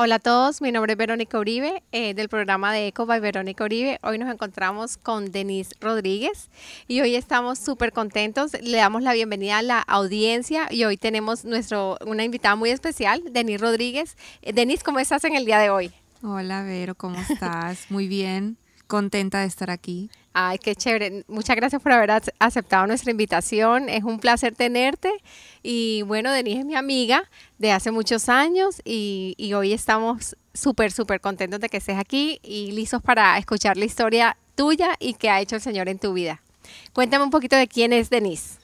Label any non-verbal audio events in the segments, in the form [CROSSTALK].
Hola a todos, mi nombre es Verónica Uribe eh, del programa de Eco by Verónica Uribe. Hoy nos encontramos con Denise Rodríguez y hoy estamos súper contentos. Le damos la bienvenida a la audiencia y hoy tenemos nuestro, una invitada muy especial, Denise Rodríguez. Eh, Denise, ¿cómo estás en el día de hoy? Hola Vero, ¿cómo estás? Muy bien, contenta de estar aquí. Ay, qué chévere. Muchas gracias por haber aceptado nuestra invitación. Es un placer tenerte. Y bueno, Denise es mi amiga de hace muchos años y, hoy estamos súper, súper contentos de que estés aquí y listos para escuchar la historia tuya y qué ha hecho el Señor en tu vida. Cuéntame un poquito de quién es Denise.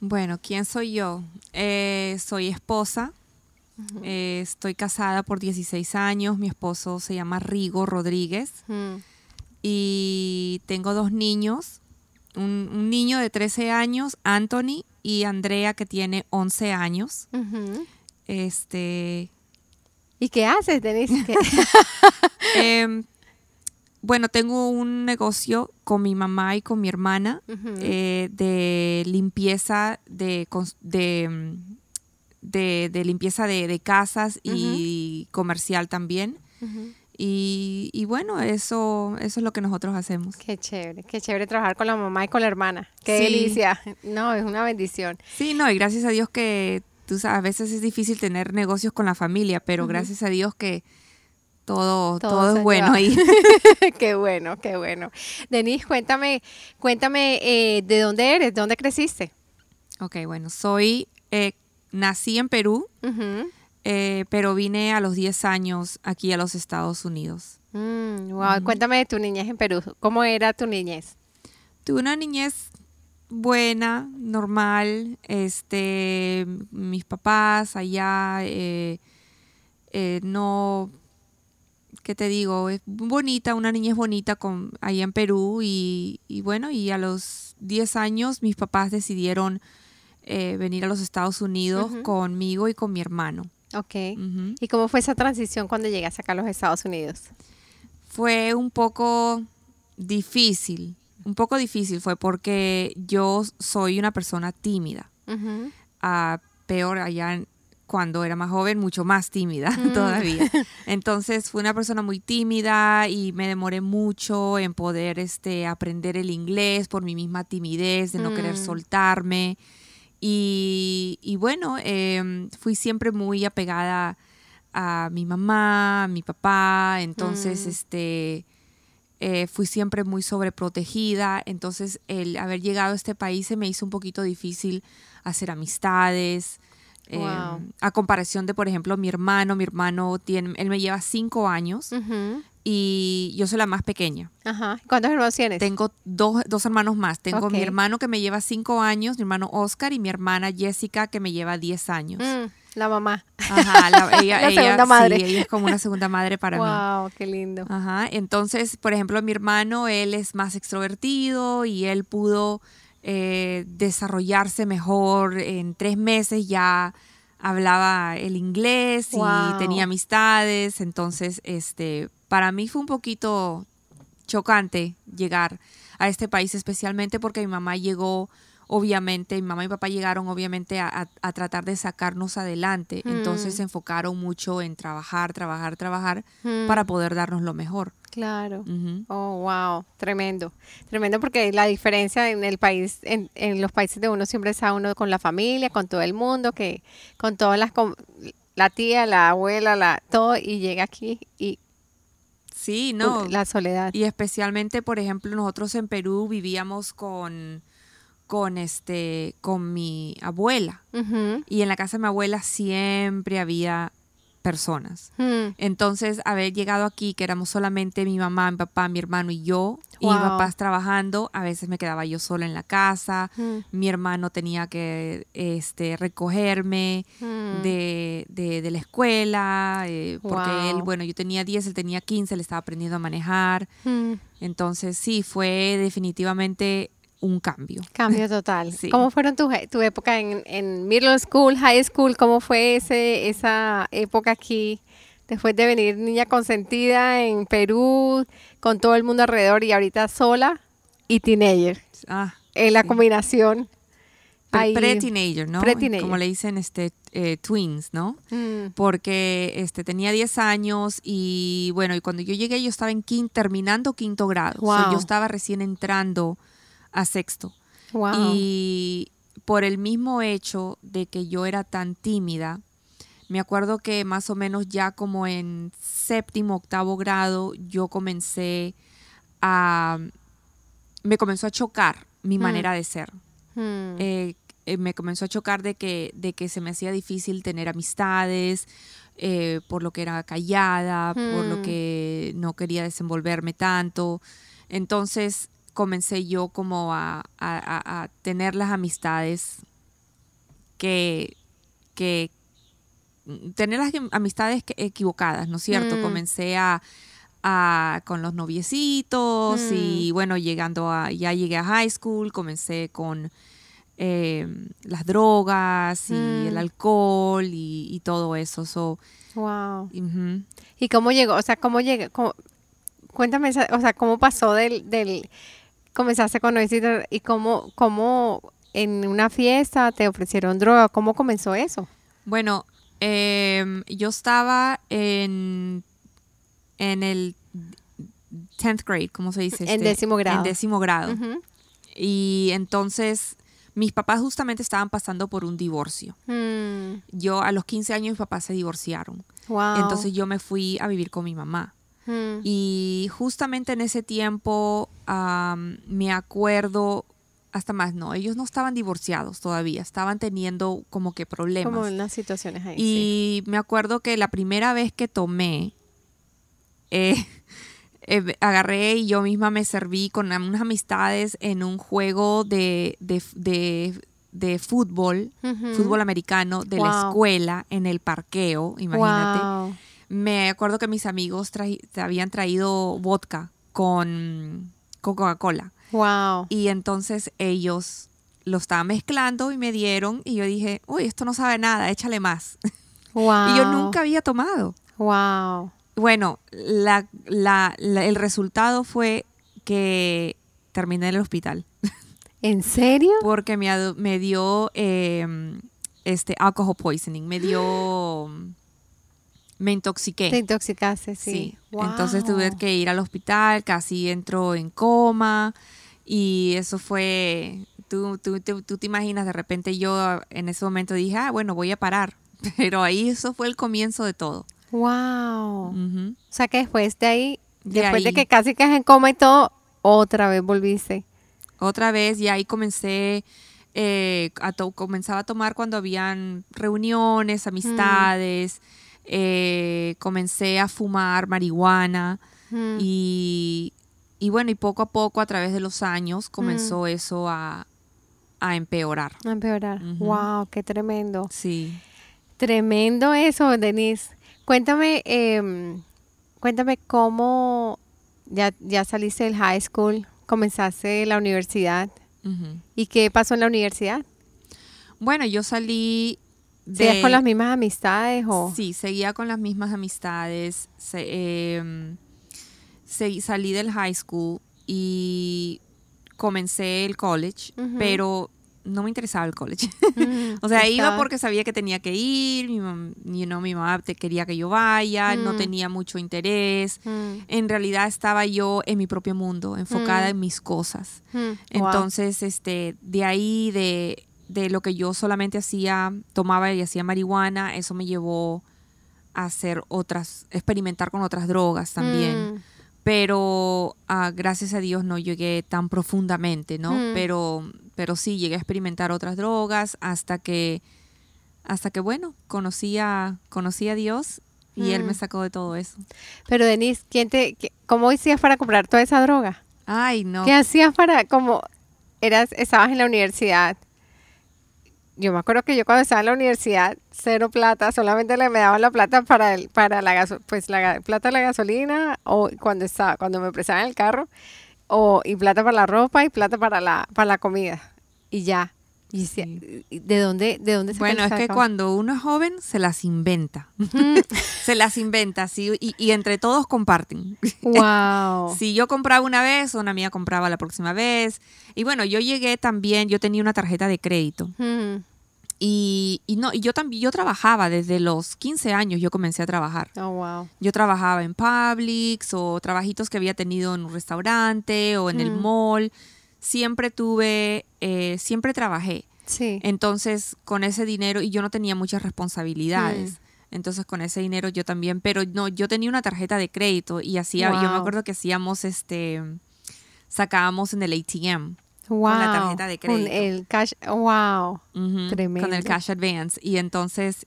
Bueno, ¿quién soy yo? Eh, soy esposa. Eh, estoy casada por 16 años. Mi esposo se llama Rigo Rodríguez y tengo dos niños, un, niño de 13 años, Anthony, y Andrea que tiene 11 años. Este... ¿Y qué haces, Denise? [LAUGHS] Em, bueno, tengo un negocio con mi mamá y con mi hermana eh, de limpieza de, de, limpieza de, casas y comercial también. Y, bueno, eso, eso es lo que nosotros hacemos. Qué chévere, qué chévere trabajar con la mamá y con la hermana. Qué delicia. No, es una bendición. Sí, no, y gracias a Dios que tú sabes, a veces es difícil tener negocios con la familia, pero gracias a Dios que todo, todo, es bueno ahí. [LAUGHS] [LAUGHS] qué bueno, qué bueno. Denise, cuéntame, cuéntame eh, de dónde eres, de dónde creciste. Ok, bueno, soy, eh, nací en Perú. Eh, pero vine a los 10 años aquí a los Estados Unidos. Mm, wow, cuéntame de tu niñez en Perú. ¿Cómo era tu niñez? Tuve una niñez buena, normal. Este, mis papás allá, eh, eh, no, ¿qué te digo? Es bonita, una niñez bonita con, allá en Perú. Y, bueno, y a los 10 años mis papás decidieron venir a los Estados Unidos conmigo y con mi hermano. Ok. ¿Y cómo fue esa transición cuando llegaste acá a los Estados Unidos? Fue un poco difícil. Un poco difícil fue porque yo soy una persona tímida. Ah, peor allá cuando era más joven, mucho más tímida mm. [LAUGHS] todavía. Entonces fui una persona muy tímida y me demoré mucho en poder este, aprender el inglés por mi misma timidez, de no querer mm. soltarme. Y, bueno, em, fui siempre muy apegada a mi mamá, a mi papá, entonces mm. este eh, fui siempre muy sobreprotegida, entonces el haber llegado a este país se me hizo un poquito difícil hacer amistades. Em, a comparación de, por ejemplo, mi hermano, mi hermano tiene, él me lleva cinco años y yo soy la más pequeña. Ajá. ¿Cuántos hermanos tienes? Tengo dos, dos hermanos más. Tengo mi hermano que me lleva cinco años, mi hermano Oscar y mi hermana Jessica que me lleva diez años. Mm, la mamá. Ajá, la, [LAUGHS] ella, segunda madre. Sí, ella es como una segunda madre para mí. Wow, qué lindo. Ajá, entonces, por ejemplo, mi hermano, él es más extrovertido y él pudo eh, desarrollarse mejor en tres meses ya hablaba el inglés y tenía amistades, entonces este para mí fue un poquito chocante llegar a este país, especialmente porque mi mamá llegó, obviamente, mi mamá y papá llegaron obviamente a, tratar de sacarnos adelante, entonces se mm. enfocaron mucho en trabajar, trabajar, trabajar mm. para poder darnos lo mejor. Claro. Oh, wow, tremendo. Tremendo porque la diferencia en el país, en, en los países de uno siempre está uno con la familia, con todo el mundo, que con todas las, la tía, la abuela, la, todo, y llega aquí y Sí, no. La soledad. Y especialmente, por ejemplo, nosotros en Perú vivíamos con, con este, con mi abuela. Y en la casa de mi abuela siempre había personas. Hmm. Entonces, haber llegado aquí, que éramos solamente mi mamá, mi papá, mi hermano y yo, y papás trabajando, a veces me quedaba yo sola en la casa, hmm. mi hermano tenía que este, recogerme hmm. de, de, la escuela, eh, porque él, bueno, yo tenía 10, él tenía 15, le estaba aprendiendo a manejar. Entonces, sí, fue definitivamente un cambio. Cambio [LAUGHS] total. ¿Cómo fueron tu, tu época en, en, middle school, high school? ¿Cómo fue ese, esa época aquí? Después de venir niña consentida en Perú, con todo el mundo alrededor y ahorita sola y teenager. Ah, en la combinación. pre-teenager, ¿no? Como le dicen este eh, twins, ¿no? Mm. Porque este tenía 10 años y bueno, y cuando yo llegué yo estaba en quinto, terminando quinto grado. yo estaba recién entrando a sexto. Y por el mismo hecho de que yo era tan tímida, me acuerdo que más o menos ya como en séptimo, octavo grado, yo comencé a... me comenzó a chocar mi mm. manera de ser. Hmm. Eh, eh, me comenzó a chocar de que, de que se me hacía difícil tener amistades, eh, por lo que era callada, por lo hmm. que no quería desenvolverme tanto. Entonces comencé yo como a, tener las amistades que, que, tener las amistades equivocadas, ¿no es cierto? Hmm. Comencé a, con los noviecitos y bueno, llegando a, ya llegué a high school, comencé con eh, las drogas y el mm. alcohol y, todo eso. So, wow. ¿Y cómo llegó? O sea, ¿cómo llegó? cuéntame, o sea, ¿cómo pasó del, del comenzaste con noviecitos y cómo, cómo en una fiesta te ofrecieron droga? ¿Cómo comenzó eso? Bueno, em, yo estaba en, en el 10th grade, ¿cómo se dice? En este, décimo grado. En décimo grado. Y entonces mis papás justamente estaban pasando por un divorcio. Mm. Yo a los 15 años mis papás se divorciaron. Entonces yo me fui a vivir con mi mamá. Y justamente en ese tiempo me acuerdo, hasta más, no, ellos no estaban divorciados todavía, estaban teniendo como que problemas. Como unas situaciones ahí. Y me acuerdo que la primera vez que tomé, eh, [LAUGHS] eh, agarré y yo misma me serví con unas amistades en un juego de, de, fútbol, fútbol americano, de la escuela en el parqueo, imagínate. Me acuerdo que mis amigos habían traído vodka con, Coca-Cola. Wow. Y entonces ellos lo estaban mezclando y me dieron y yo dije, uy, esto no sabe nada, échale más. Wow. [LAUGHS] y yo nunca había tomado. Wow. Bueno, la, el resultado fue que terminé en el hospital. [LAUGHS] ¿En serio? Porque me, me dio em, este alcohol poisoning, me dio me intoxiqué. Te intoxicaste, sí. Entonces tuve que ir al hospital, casi entro en coma y eso fue, tú, tú, tú, tú, te imaginas, de repente yo en ese momento dije, ah, bueno, voy a parar, [LAUGHS] pero ahí eso fue el comienzo de todo. Wow. O sea que después de ahí, después de que casi que en coma y todo, otra vez volviste. Otra vez, y ahí comencé, eh, a comenzaba a tomar cuando habían reuniones, mm. Eh, comencé a fumar marihuana mm. y, y, bueno, y poco a poco a través de los años comenzó mm. eso a, a, empeorar. A empeorar. Wow, qué tremendo. Sí. Tremendo eso, Denise. Cuéntame, eh, cuéntame cómo ya, ya saliste del high school, comenzaste la universidad y qué pasó en la universidad. Bueno, yo salí. ¿Seguías con las mismas amistades o...? Sí, seguía con las mismas amistades. Em, salí del high school y comencé el college, pero no me interesaba el college. [LAUGHS] o sea, iba porque sabía que tenía que ir, mi, you know, mi mamá quería que yo vaya, no tenía mucho interés. En realidad estaba yo en mi propio mundo, enfocada en mis cosas. Entonces, este, de ahí, de, de lo que yo solamente hacía, tomaba y hacía marihuana, eso me llevó a hacer otras, experimentar con otras drogas también pero ah, gracias a Dios no llegué tan profundamente, ¿no? Pero, pero sí llegué a experimentar otras drogas hasta que, hasta que bueno, conocí a, conocí a Dios y Él me sacó de todo eso. Pero Denise, ¿quién te, ¿cómo hacías para comprar toda esa droga? Ay, no. ¿Qué hacías para, como, eras, estabas en la universidad yo me acuerdo que yo cuando estaba en la universidad, cero plata, solamente le me daban la plata para el, para la pues la plata la gasolina, o cuando estaba, cuando me prestaban el carro, o y plata para la ropa y plata para la, para la comida. Y ya. Y ¿de dónde, de dónde se Bueno, es que cuando uno es joven se las inventa. [LAUGHS] se las inventa, sí, y, y, entre todos comparten. Wow. [LAUGHS] si yo compraba una vez, una mía compraba la próxima vez. Y bueno, yo llegué también, yo tenía una tarjeta de crédito. Y, y, no, y yo también, yo trabajaba desde los 15 años, yo comencé a trabajar. Oh, wow. Yo trabajaba en Publix o trabajitos que había tenido en un restaurante o en el mall siempre tuve, eh, siempre trabajé. Sí. Entonces, con ese dinero, y yo no tenía muchas responsabilidades. Mm. Entonces, con ese dinero yo también, pero no, yo tenía una tarjeta de crédito y hacía, yo me acuerdo que hacíamos este, sacábamos en el ATM. Wow. Con la tarjeta de crédito. Con el cash, wow. Tremendo. Con el cash advance. Y entonces,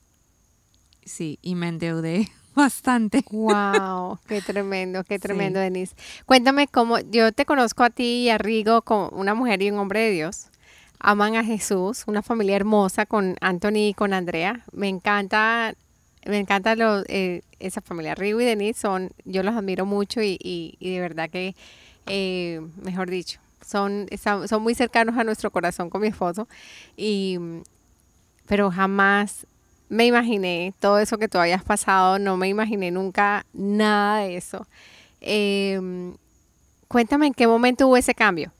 sí, y me endeudé [LAUGHS] bastante. Wow, qué tremendo, qué tremendo, Denise. Cuéntame cómo, yo te conozco a ti y a Rigo como una mujer y un hombre de Dios. Aman a Jesús, una familia hermosa con Anthony y con Andrea. Me encanta, me encanta lo, eh, esa familia. Rigo y Denise son, yo los admiro mucho y, y, de verdad que, eh, mejor dicho, son, son muy cercanos a nuestro corazón con mi esposo. Y, pero jamás me imaginé todo eso que tú habías pasado, no me imaginé nunca nada de eso. Em, cuéntame en qué momento hubo ese cambio.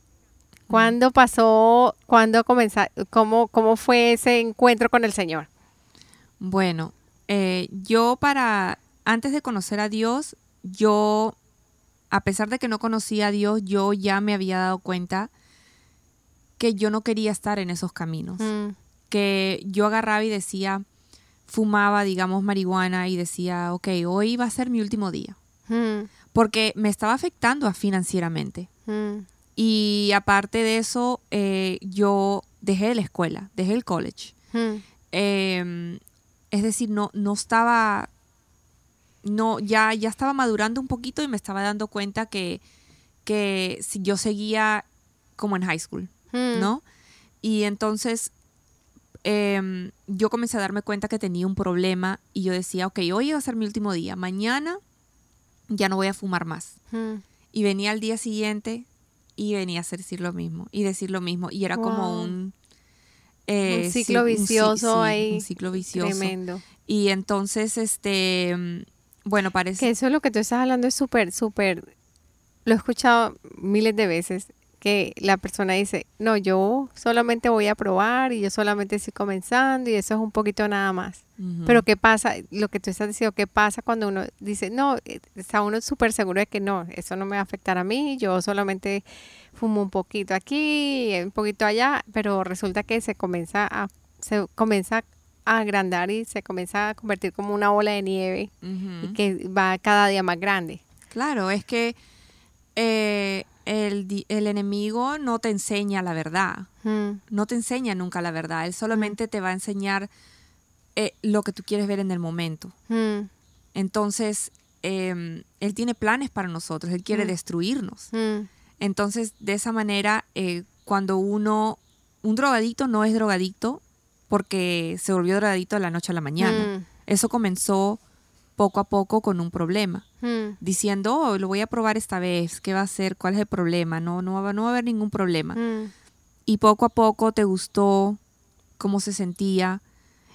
¿Cuándo pasó? ¿Cuándo comenzó? ¿Cómo, cómo fue ese encuentro con el Señor? Bueno, eh, yo para, antes de conocer a Dios, yo, a pesar de que no conocía a Dios, yo ya me había dado cuenta que yo no quería estar en esos caminos. Mm. Que yo agarraba y decía, fumaba, digamos, marihuana y decía, ok, hoy va a ser mi último día. Hmm. Porque me estaba afectando financieramente. Hmm. Y aparte de eso, eh, yo dejé la escuela, dejé el college. Hmm. Em, es decir, no, no estaba, no, ya, ya estaba madurando un poquito y me estaba dando cuenta que, que si yo seguía como en high school, ¿no? Y entonces Em, yo comencé a darme cuenta que tenía un problema y yo decía, ok, hoy va a ser mi último día, mañana ya no voy a fumar más. Hmm. Y venía al día siguiente y venía a decir lo mismo y decir lo mismo y era como un... Eh, un ciclo vicioso ahí. Un ciclo vicioso. Tremendo. Y entonces, este, bueno, parece... Que eso es lo que tú estás hablando es súper, súper... Lo he escuchado miles de veces que la persona dice, no, yo solamente voy a probar y yo solamente estoy comenzando y eso es un poquito nada más. Pero ¿qué pasa? Lo que tú estás diciendo, ¿qué pasa cuando uno dice, no, eh, está uno súper seguro de que no, eso no me va a afectar a mí, yo solamente fumo un poquito aquí, un poquito allá, pero resulta que se comienza a, se comienza a agrandar y se comienza a convertir como una bola de nieve y que va cada día más grande. Claro, es que eh, el, el, enemigo no te enseña la verdad, hmm. no te enseña nunca la verdad, él solamente te va a enseñar eh, lo que tú quieres ver en el momento. Hmm. Entonces, em, él tiene planes para nosotros, él quiere destruirnos. Entonces, de esa manera, eh, cuando uno, un drogadicto no es drogadicto porque se volvió drogadicto de la noche a la mañana. Eso comenzó poco a poco con un problema, hmm. diciendo, oh, lo voy a probar esta vez, ¿qué va a ser? ¿Cuál es el problema? No, no, va, no va a haber ningún problema. Hmm. Y poco a poco te gustó cómo se sentía.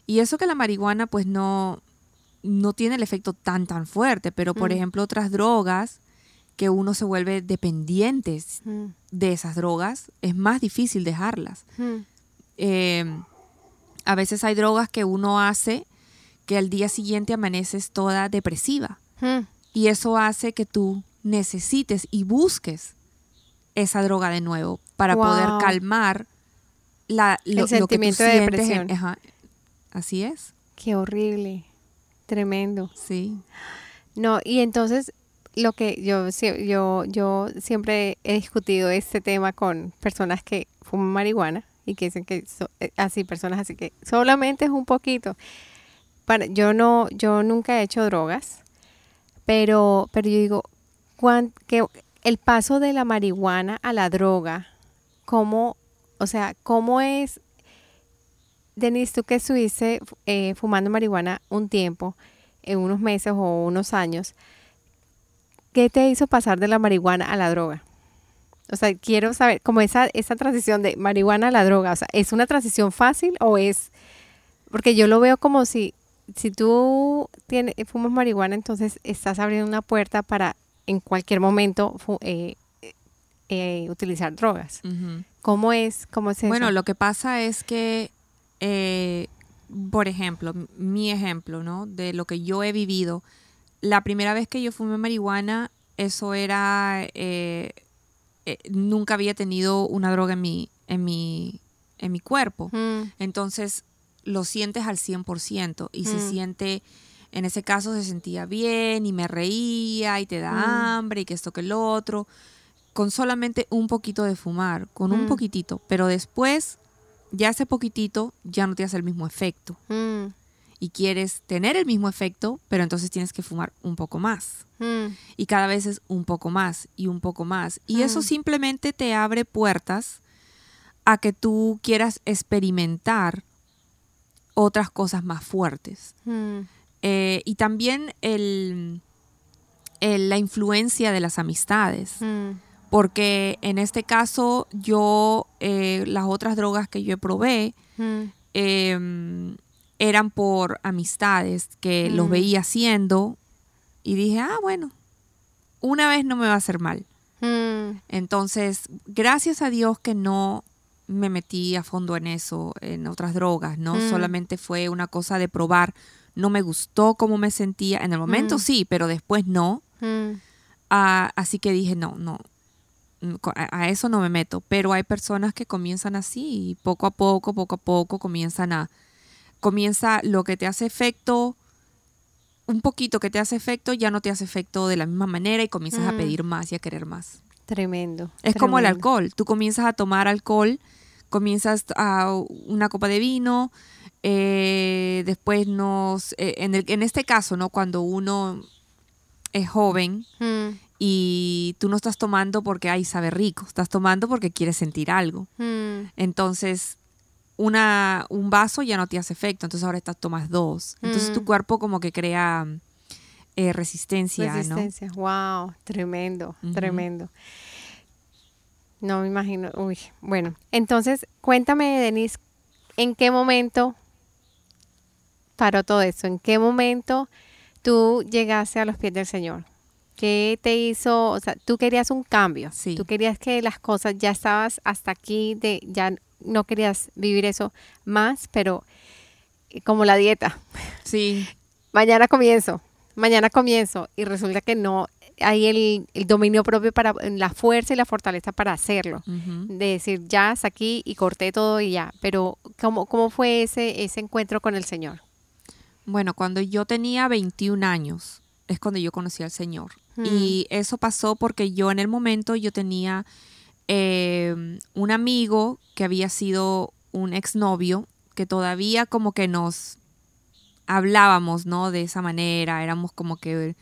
Y eso que la marihuana pues no, no tiene el efecto tan, tan fuerte, pero por hmm. ejemplo otras drogas que uno se vuelve dependiente de esas drogas, es más difícil dejarlas. Em, a veces hay drogas que uno hace que al día siguiente amaneces toda depresiva. Hmm. Y eso hace que tú necesites y busques esa droga de nuevo para poder calmar la, lo, sentimiento de depresión. Así es. Qué horrible. Tremendo. Sí. No, y entonces lo que yo, yo, yo siempre he discutido este tema con personas que fuman marihuana y que dicen que eh, así, personas así que solamente es un poquito yo no, yo nunca he hecho drogas, pero, pero yo digo, que el paso de la marihuana a la droga, ¿cómo, o sea, cómo es, Denise, tú que estuviste eh, fumando marihuana un tiempo, en unos meses o unos años, ¿qué te hizo pasar de la marihuana a la droga? O sea, quiero saber, como esa, esa transición de marihuana a la droga, o sea, ¿es una transición fácil o es...? Porque yo lo veo como si, si tú tienes, fumas marihuana, entonces estás abriendo una puerta para en cualquier momento eh, eh, utilizar drogas. ¿Cómo es? ¿Cómo es eso? Bueno, lo que pasa es que, eh, por ejemplo, mi ejemplo, ¿no? De lo que yo he vivido. La primera vez que yo fumé marihuana, eso era... nunca había tenido una droga en mi, en mi, en mi cuerpo. Mm. Entonces, lo sientes al 100% y se mm. siente en ese caso se sentía bien y me reía y te da mm. hambre y que esto que el otro, con solamente un poquito de fumar, con un mm. poquitito, pero después ya ese poquitito ya no te hace el mismo efecto. Y quieres tener el mismo efecto, pero entonces tienes que fumar un poco más. Y cada vez es un poco más y un poco más. Y eso simplemente te abre puertas a que tú quieras experimentar otras cosas más fuertes. Eh, y también el, la influencia de las amistades. Mm. Porque en este caso yo, eh, las otras drogas que yo probé mm. em, eran por amistades que los veía haciendo y dije, ah, bueno, una vez no me va a hacer mal. Entonces, gracias a Dios que no me metí a fondo en eso, en otras drogas, ¿no? Solamente fue una cosa de probar no me gustó cómo me sentía. En el momento mm. sí, pero después no. Mm. Ah, así que dije, no, no, mm, a, eso no me meto. Pero hay personas que comienzan así y poco a poco, poco a poco comienzan a, comienza lo que te hace efecto, un poquito que te hace efecto, ya no te hace efecto de la misma manera y comienzas a pedir más y a querer más. Tremendo. Es como el alcohol. Tú comienzas a tomar alcohol, comienzas a una copa de vino, eh, después nos, eh, en, el, en este caso, ¿no? Cuando uno es joven mm. y tú no estás tomando porque, ay, sabe rico, estás tomando porque quieres sentir algo. Mm. Entonces, una, un vaso ya no te hace efecto, entonces ahora estás, tomas dos. Entonces tu mm. cuerpo como que crea eh, resistencia, resistencia. Wow, tremendo, tremendo. No me imagino. Uy, bueno, entonces cuéntame, Denise, ¿en qué momento paró todo eso? ¿En qué momento tú llegaste a los pies del Señor? ¿Qué te hizo? O sea, tú querías un cambio. Sí. Tú querías que las cosas ya estabas hasta aquí, de ya no querías vivir eso más, pero eh, como la dieta. Sí. mañana comienzo, mañana comienzo y resulta que no hay el, dominio propio para la fuerza y la fortaleza para hacerlo. De decir, ya hasta aquí y corté todo y ya. Pero ¿cómo, cómo fue ese, ese encuentro con el Señor? Bueno, cuando yo tenía 21 años es cuando yo conocí al Señor. Mm. Y eso pasó porque yo en el momento yo tenía em, un amigo que había sido un exnovio que todavía como que nos hablábamos, ¿no? De esa manera, éramos como que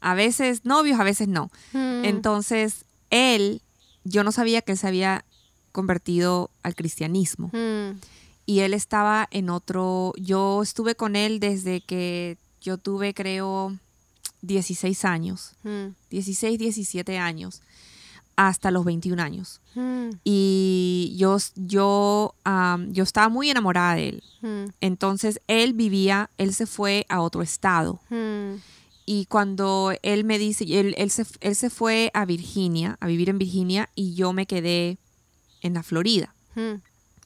a veces novios, a veces no. Mm. Entonces, él, yo no sabía que él se había convertido al cristianismo. Mm y él estaba en otro, yo estuve con él desde que yo tuve creo 16 años, 16, 17 años, hasta los 21 años. Mm. Y yo, yo, yo estaba muy enamorada de él. Mm. Entonces él vivía, él se fue a otro estado. Mm. Y cuando él me dice, él, él, se, él se fue a Virginia, a vivir en Virginia, y yo me quedé en la Florida.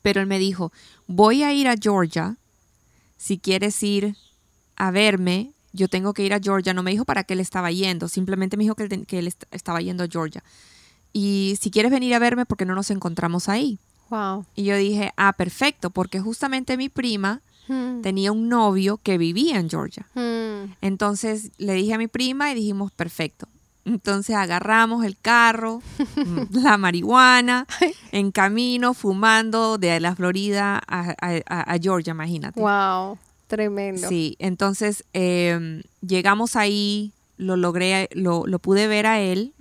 Pero él me dijo, voy a ir a Georgia, si quieres ir a verme, yo tengo que ir a Georgia. No me dijo para qué él estaba yendo, simplemente me dijo que él, que él estaba yendo a Georgia. Y si quieres venir a verme, porque no nos encontramos ahí? Wow. Y yo dije, ah, perfecto, porque justamente mi prima hmm. tenía un novio que vivía en Georgia. Hmm. Entonces le dije a mi prima y dijimos, perfecto, entonces agarramos el carro, [LAUGHS] la marihuana, en camino, fumando de la Florida a, Georgia, imagínate. Wow, tremendo. Sí, entonces em, llegamos ahí, lo logré, lo, pude ver a él,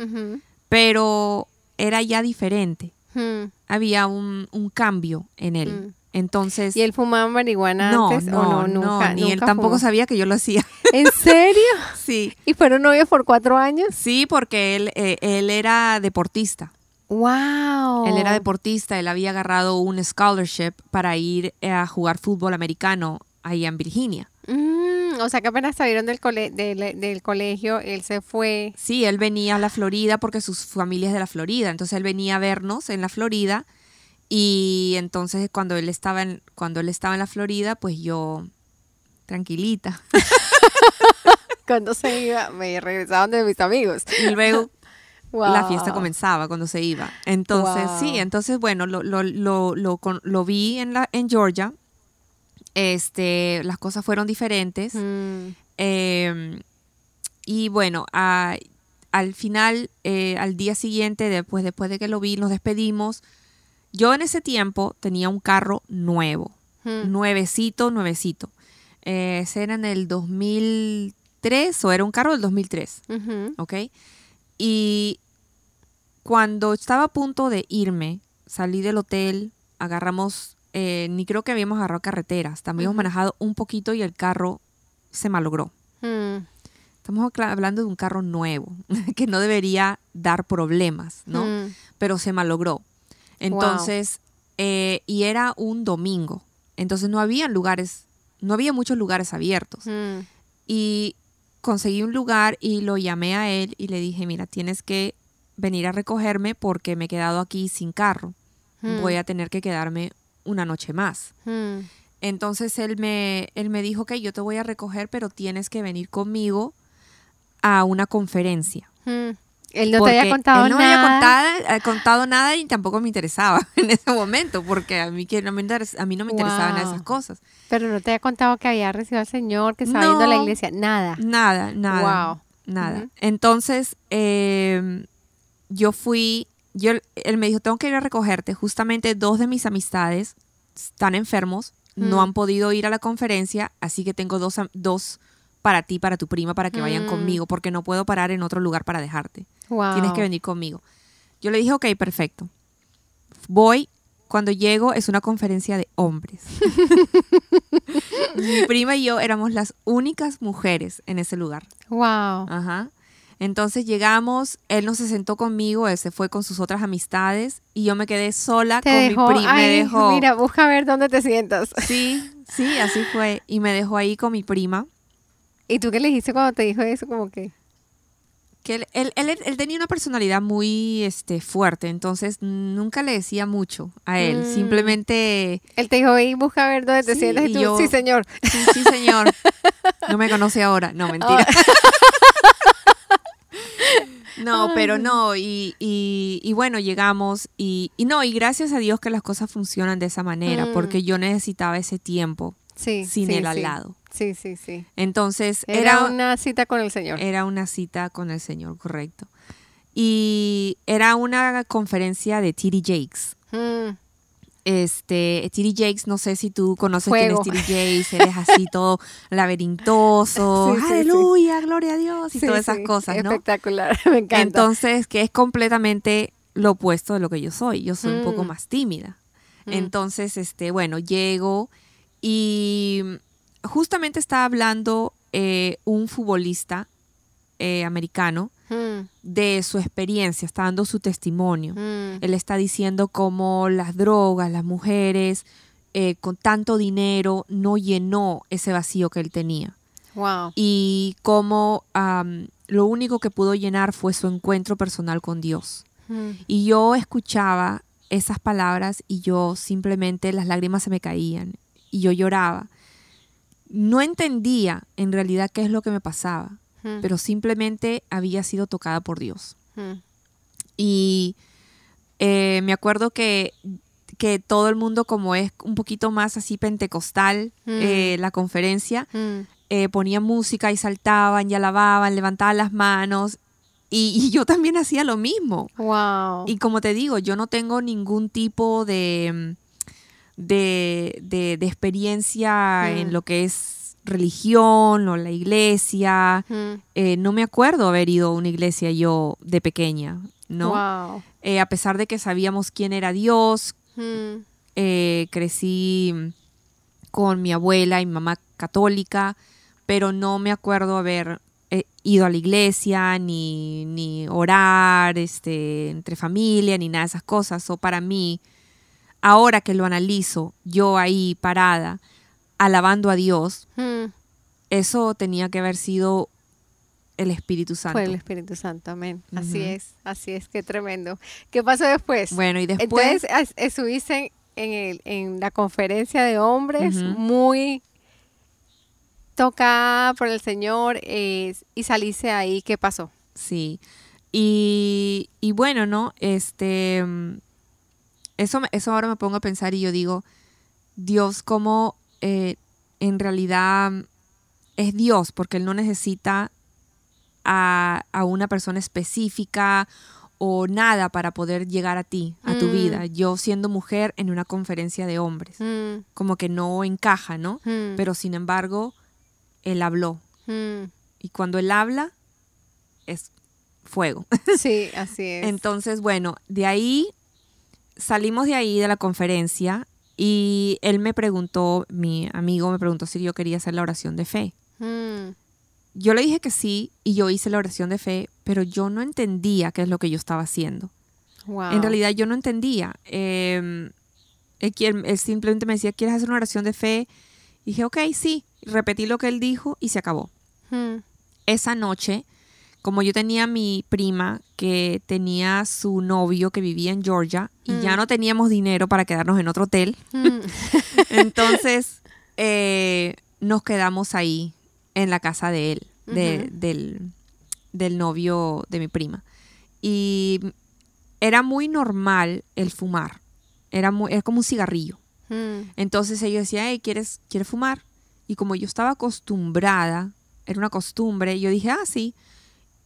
pero era ya diferente. Hmm. Había un, cambio en él. Hmm. Entonces. ¿Y él fumaba marihuana antes o no? Nunca. ni él tampoco sabía que yo lo hacía. [LAUGHS] ¿En serio? [LAUGHS] sí. ¿Y fueron novios por cuatro años? Sí, porque él, eh, él era deportista. Wow. Él era deportista, él había agarrado un scholarship para ir a jugar fútbol americano ahí en Virginia. O sea que apenas salieron del, cole del, del, colegio, él se fue. Sí, él venía a la Florida porque su familia es de la Florida. Entonces él venía a vernos en la Florida. Y entonces cuando él estaba en, cuando él estaba en la Florida, pues yo tranquilita. [LAUGHS] cuando se iba, me regresaban de mis amigos. Y luego la fiesta comenzaba cuando se iba. Entonces, sí, entonces, bueno, lo, lo, lo, lo, vi en, la, en Georgia. Este, las cosas fueron diferentes. Mm. Em, y bueno, al final, eh, al día siguiente, después, después de que lo vi, nos despedimos. Yo en ese tiempo tenía un carro nuevo, mm. nuevecito, nuevecito. Eh, ese era en el 2003 o era un carro del 2003, ¿ok? Y cuando estaba a punto de irme, salí del hotel, agarramos, eh, ni creo que habíamos agarrado carreteras, también habíamos manejado un poquito y el carro se malogró. Mm. Estamos hablando de un carro nuevo, [LAUGHS] que no debería dar problemas, ¿no? Mm. Pero se malogró. Entonces, eh, y era un domingo, entonces no había lugares, no había muchos lugares abiertos. Mm. Y conseguí un lugar y lo llamé a él y le dije, mira, tienes que venir a recogerme porque me he quedado aquí sin carro. Voy a tener que quedarme una noche más. Hmm. Entonces él me, él me dijo que yo te voy a recoger, pero tienes que venir conmigo a una conferencia. Hmm. Él no te había contado él no nada. Me había eh, contado, nada y tampoco me interesaba [LAUGHS] en ese momento, porque a mí, que no me a mí no me interesaban esas cosas. Pero no te había contado que había recibido al Señor, que estaba yendo a la iglesia, nada. Nada, nada. Wow. Nada. Entonces, eh, yo fui, yo, él me dijo, tengo que ir a recogerte. Justamente dos de mis amistades están enfermos, no han podido ir a la conferencia, así que tengo dos, dos para ti, para tu prima, para que vayan Mm. conmigo, porque no puedo parar en otro lugar para dejarte. Wow. Tienes que venir conmigo. Yo le dije, ok, perfecto. Voy. Cuando llego es una conferencia de hombres. [LAUGHS] Mi prima y yo éramos las únicas mujeres en ese lugar. Wow. Ajá. Entonces llegamos, él no se sentó conmigo, él se fue con sus otras amistades y yo me quedé sola Te con dejó, mi prima. Me dejó. Mira, busca ver dónde te sientas. Sí, sí, así fue. Y me dejó ahí con mi prima. ¿Y tú qué le dijiste cuando te dijo eso? Como que. Que él, él, él, él tenía una personalidad muy este, fuerte, entonces nunca le decía mucho a él. Mm. Simplemente, Él te dijo, y busca ver dónde te Sí, sientas. Y tú, yo- sí, señor. sí, sí, señor. No me conoce ahora. No, mentira. [LAUGHS] No, pero no, y, y, y bueno, llegamos y, y no, y gracias a Dios que las cosas funcionan de esa manera, Mm. porque yo necesitaba ese tiempo Sí. sin sí, él al sí. lado. Sí, sí, sí. Entonces, Era, era, una cita con el Señor. era una cita con el Señor, correcto. Y era una conferencia de T.D. Jakes. Mm, Este, T.D. Jakes, no sé si tú conoces Fuego. quién es T.D. Jakes, él es así [LAUGHS] todo laberintoso, Sí, sí, sí. aleluya, gloria a Dios y todas esas cosas, ¿no? Espectacular, [LAUGHS] me encanta. Entonces, que es completamente lo opuesto de lo que yo soy. Yo soy un poco Mm. más tímida. Mm. Entonces, este, bueno, llego y justamente estaba hablando eh, un futbolista eh, americano Mm, de su experiencia, está dando su testimonio. mm, Él está diciendo cómo las drogas, las mujeres, eh, con tanto dinero, no llenó ese vacío que él tenía. wow. Y cómo lo único que pudo llenar fue su encuentro personal con Dios. Mm, Y yo escuchaba esas palabras y yo simplemente las lágrimas se me caían y yo lloraba. No entendía en realidad qué es lo que me pasaba, pero simplemente había sido tocada por Dios. Y eh, me acuerdo que, que todo el mundo, como es un poquito más así pentecostal, eh, la conferencia, eh, ponían música y saltaban y alababan, levantaban las manos. Y, y yo también hacía lo mismo. Wow. Y como te digo, yo no tengo ningún tipo de, de, de- de experiencia en lo que es religión o la iglesia. Mm, Eh, no me acuerdo haber ido a una iglesia yo de pequeña, ¿no? Wow. Eh, a pesar de que sabíamos quién era Dios, Mm, eh, crecí con mi abuela y mi mamá católica, pero no me acuerdo haber ido a la iglesia, ni, ni orar este, entre familia, ni nada de esas cosas. O para mí, ahora que lo analizo, yo ahí parada, alabando a Dios, Mm, eso tenía que haber sido el Espíritu Santo. Fue el Espíritu Santo, amén. Así es, así es, qué tremendo. ¿Qué pasó después? Bueno, y después, Entonces, estuviste en, el, en la conferencia de hombres, muy tocada por el Señor eh, y saliste ahí. ¿Qué pasó? sí. Y, y bueno, ¿no? Este, mm, eso, eso ahora me pongo a pensar y yo digo, Dios como eh, en realidad es Dios, porque Él no necesita a, a una persona específica o nada para poder llegar a ti, a tu Mm. vida. Yo siendo mujer en una conferencia de hombres, Mm, como que no encaja, ¿no? mm, Pero sin embargo, Él habló. Y cuando Él habla, es fuego. Sí, [LAUGHS] así es. Entonces, bueno, de ahí salimos de ahí de la conferencia y él me preguntó, mi amigo me preguntó si yo quería hacer la oración de fe. Mm, Yo le dije que sí y yo hice la oración de fe, pero yo no entendía qué es lo que yo estaba haciendo. wow. En realidad yo no entendía. Eh, él, él- él simplemente me decía, ¿quieres hacer una oración de fe? Y dije, ok, sí. Repetí lo que él dijo y se acabó. Mm, esa noche, como yo tenía mi prima que tenía su novio que vivía en Georgia y Mm. ya no teníamos dinero para quedarnos en otro hotel, mm, [LAUGHS] entonces eh, nos quedamos ahí en la casa de él, de- del, del novio de mi prima. Y era muy normal el fumar, era, muy, era como un cigarrillo. mm, Entonces ellos decían, hey, ¿quieres, ¿quieres fumar? Y como yo estaba acostumbrada, era una costumbre, yo dije, ah, sí.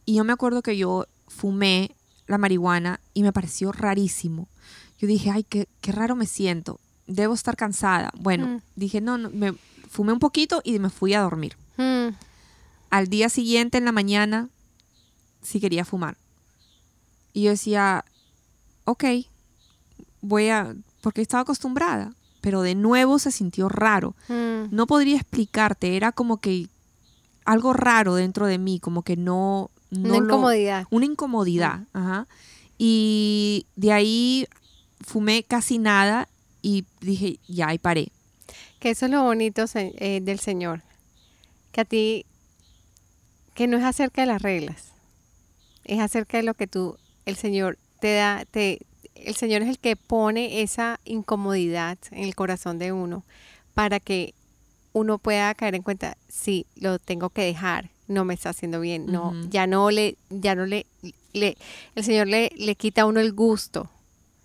Y yo me acuerdo que yo fumé la marihuana y me pareció rarísimo. Yo dije, ay, qué, qué raro me siento. Debo estar cansada. Bueno, Mm. dije, no, no, me fumé un poquito y me fui a dormir. mm. Al día siguiente, en la mañana, sí quería fumar. Y yo decía, ok, voy a, porque estaba acostumbrada. Pero de nuevo se sintió raro. Mm, No podría explicarte, era como que algo raro dentro de mí, como que no... no Una lo- incomodidad. una incomodidad, ajá. Y de ahí fumé casi nada y dije, ya, y paré. Que eso es lo bonito eh, del Señor. Que a ti, que no es acerca de las reglas, es acerca de lo que tú, el Señor te da, te, el Señor es el que pone esa incomodidad en el corazón de uno para que uno pueda caer en cuenta, sí, lo tengo que dejar, no me está haciendo bien, no, ya no le, ya no le, le el Señor le, le quita a uno el gusto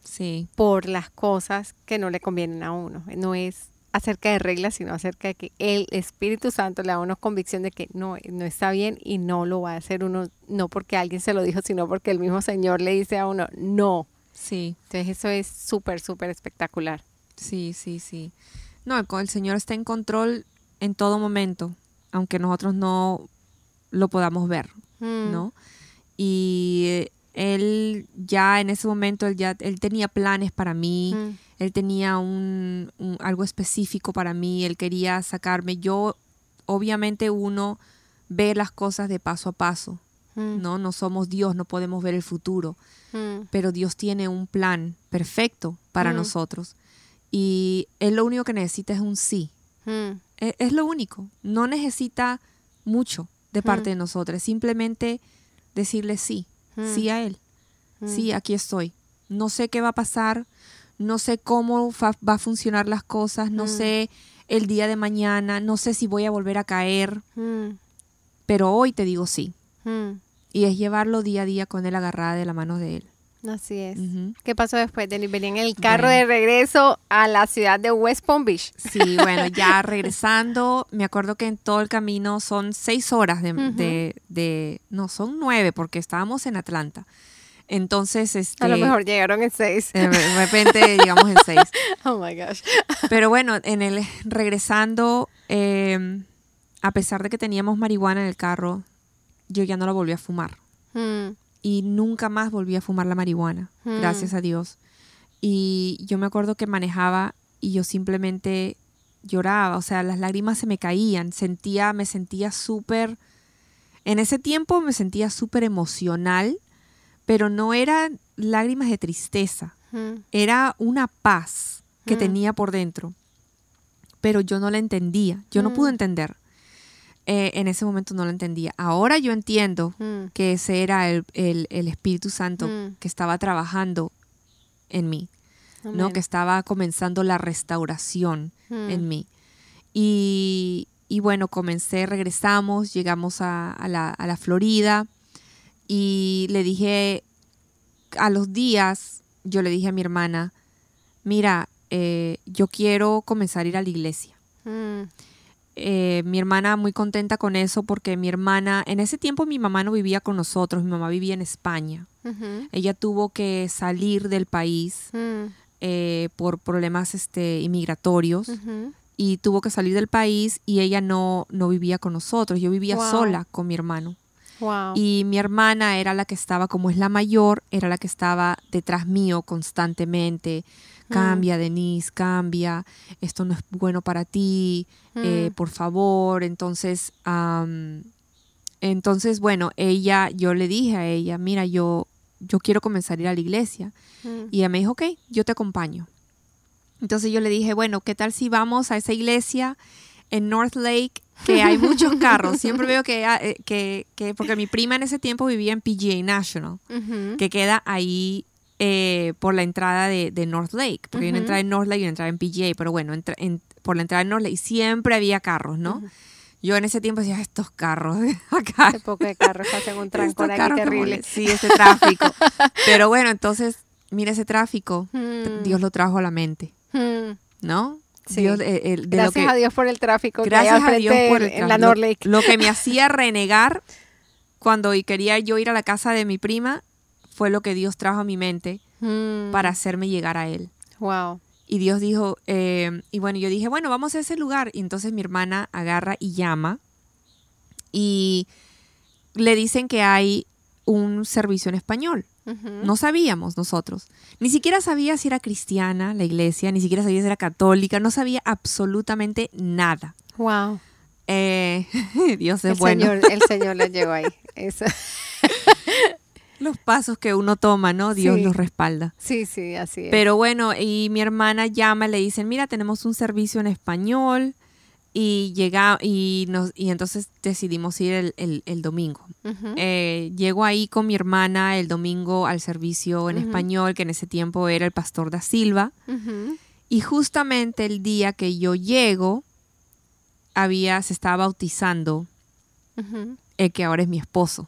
Sí, por las cosas que no le convienen a uno. No es acerca de reglas, sino acerca de que el Espíritu Santo le da a uno convicción de que no, no está bien y no lo va a hacer uno, no porque alguien se lo dijo, sino porque el mismo Señor le dice a uno, no. sí, Entonces eso es súper, súper espectacular. sí, sí, sí. No, el, el Señor está en control en todo momento, aunque nosotros no lo podamos ver, Mm, ¿no? Y eh, él ya en ese momento, él ya él tenía planes para mí. mm, él tenía un, un- algo específico para mí, él quería sacarme. Yo, obviamente uno ve las cosas de paso a paso, mm, ¿no? No somos Dios, no podemos ver el futuro, pero Dios tiene un plan perfecto para nosotros. Y Él lo único que necesita es un sí. mm, E- Es, lo único. No necesita mucho de parte Mm. de nosotros. Simplemente decirle sí, Mm. sí a Él. mm. Sí, aquí estoy. No sé qué va a pasar, no sé cómo va a funcionar las cosas, no sé el día de mañana, no sé si voy a volver a caer, pero hoy te digo sí. Y es llevarlo día a día con él agarrada de la mano de él. Así es. ¿Qué pasó después? Denis venía en el carro Bueno. de regreso a la ciudad de West Palm Beach. Sí, bueno, ya [LAUGHS] regresando, me acuerdo que en todo el camino son seis horas de, de- de- no, son nueve porque estábamos en Atlanta. Entonces, este, A lo mejor llegaron en seis. de de repente llegamos en seis. [LAUGHS] Oh my gosh. Pero bueno, en el regresando, eh, a pesar de que teníamos marihuana en el carro, yo ya no la volví a fumar. Mm, Y nunca más volví a fumar la marihuana, Mm. gracias a Dios. Y yo me acuerdo que manejaba y yo simplemente lloraba, o sea, las lágrimas se me caían, sentía, me sentía súper En ese tiempo me sentía súper emocional, pero no eran lágrimas de tristeza, era una paz que tenía por dentro, pero yo no la entendía, yo no pude entender. Eh, en ese momento no lo entendía. Ahora yo entiendo que ese era el, Espíritu Santo que estaba trabajando en mí, ¿no? Que estaba comenzando la restauración en mí. Y, bueno, comencé, regresamos, llegamos a, la, Florida y le dije, a los días, yo le dije a mi hermana, mira, eh, yo quiero comenzar a ir a la iglesia. Mm. Eh, mi hermana muy contenta con eso porque mi hermana, en ese tiempo mi mamá no vivía con nosotros, mi mamá vivía en España. Ella tuvo que salir del país mm. eh, por problemas este, inmigratorios y tuvo que salir del país y ella no, no vivía con nosotros, yo vivía sola con mi hermano. Y mi hermana era la que estaba, como es la mayor, era la que estaba detrás mío constantemente. Cambia, Denise, cambia. Esto no es bueno para ti. Eh, por favor. Entonces, entonces, bueno, ella, yo le dije a ella, mira, yo, yo quiero comenzar a ir a la iglesia. Y ella me dijo, ok, yo te acompaño. Entonces yo le dije, bueno, ¿qué tal si vamos a esa iglesia en North Lake que hay [LAUGHS] muchos carros. Siempre veo que, ah, eh, que, que, porque mi prima en ese tiempo vivía en PGA National, que queda ahí eh, por la entrada de, North Lake, porque hay una entrada en North Lake y una entrada en PGA, pero bueno, por la entrada de North Lake siempre había carros, ¿no? Yo en ese tiempo decía, estos carros [LAUGHS] acá. poco de carros hacen un trancón aquí terrible. Sí, ese tráfico. [LAUGHS] pero bueno, entonces, mira ese tráfico, hmm. Dios lo trajo a la mente, hmm. ¿no? Eh, gracias a Dios por el tráfico. Gracias a Dios por el en la North Lake. Lo, que me [LAUGHS] hacía renegar cuando quería yo ir a la casa de mi prima fue lo que Dios trajo a mi mente mm. para hacerme llegar a Él. Wow. Y Dios dijo, eh, y bueno, yo dije, bueno, vamos a ese lugar. Y entonces mi hermana agarra y llama y le dicen que hay un servicio en español. No sabíamos nosotros. Ni siquiera sabía si era cristiana la iglesia, ni siquiera sabía si era católica, no sabía absolutamente nada. Wow. Eh, [LAUGHS] Dios es el bueno. Señor, el Señor le llegó ahí. [LAUGHS] los pasos que uno toma, ¿no? Dios los respalda. Sí, sí, así es. Pero bueno, y mi hermana llama, le dicen, mira, tenemos un servicio en español, y llega y nos y entonces decidimos ir el, domingo. Eh, llego ahí con mi hermana el domingo al servicio en español, que en ese tiempo era el pastor da Silva. Y justamente el día que yo llego, había, se estaba bautizando el que ahora es mi esposo.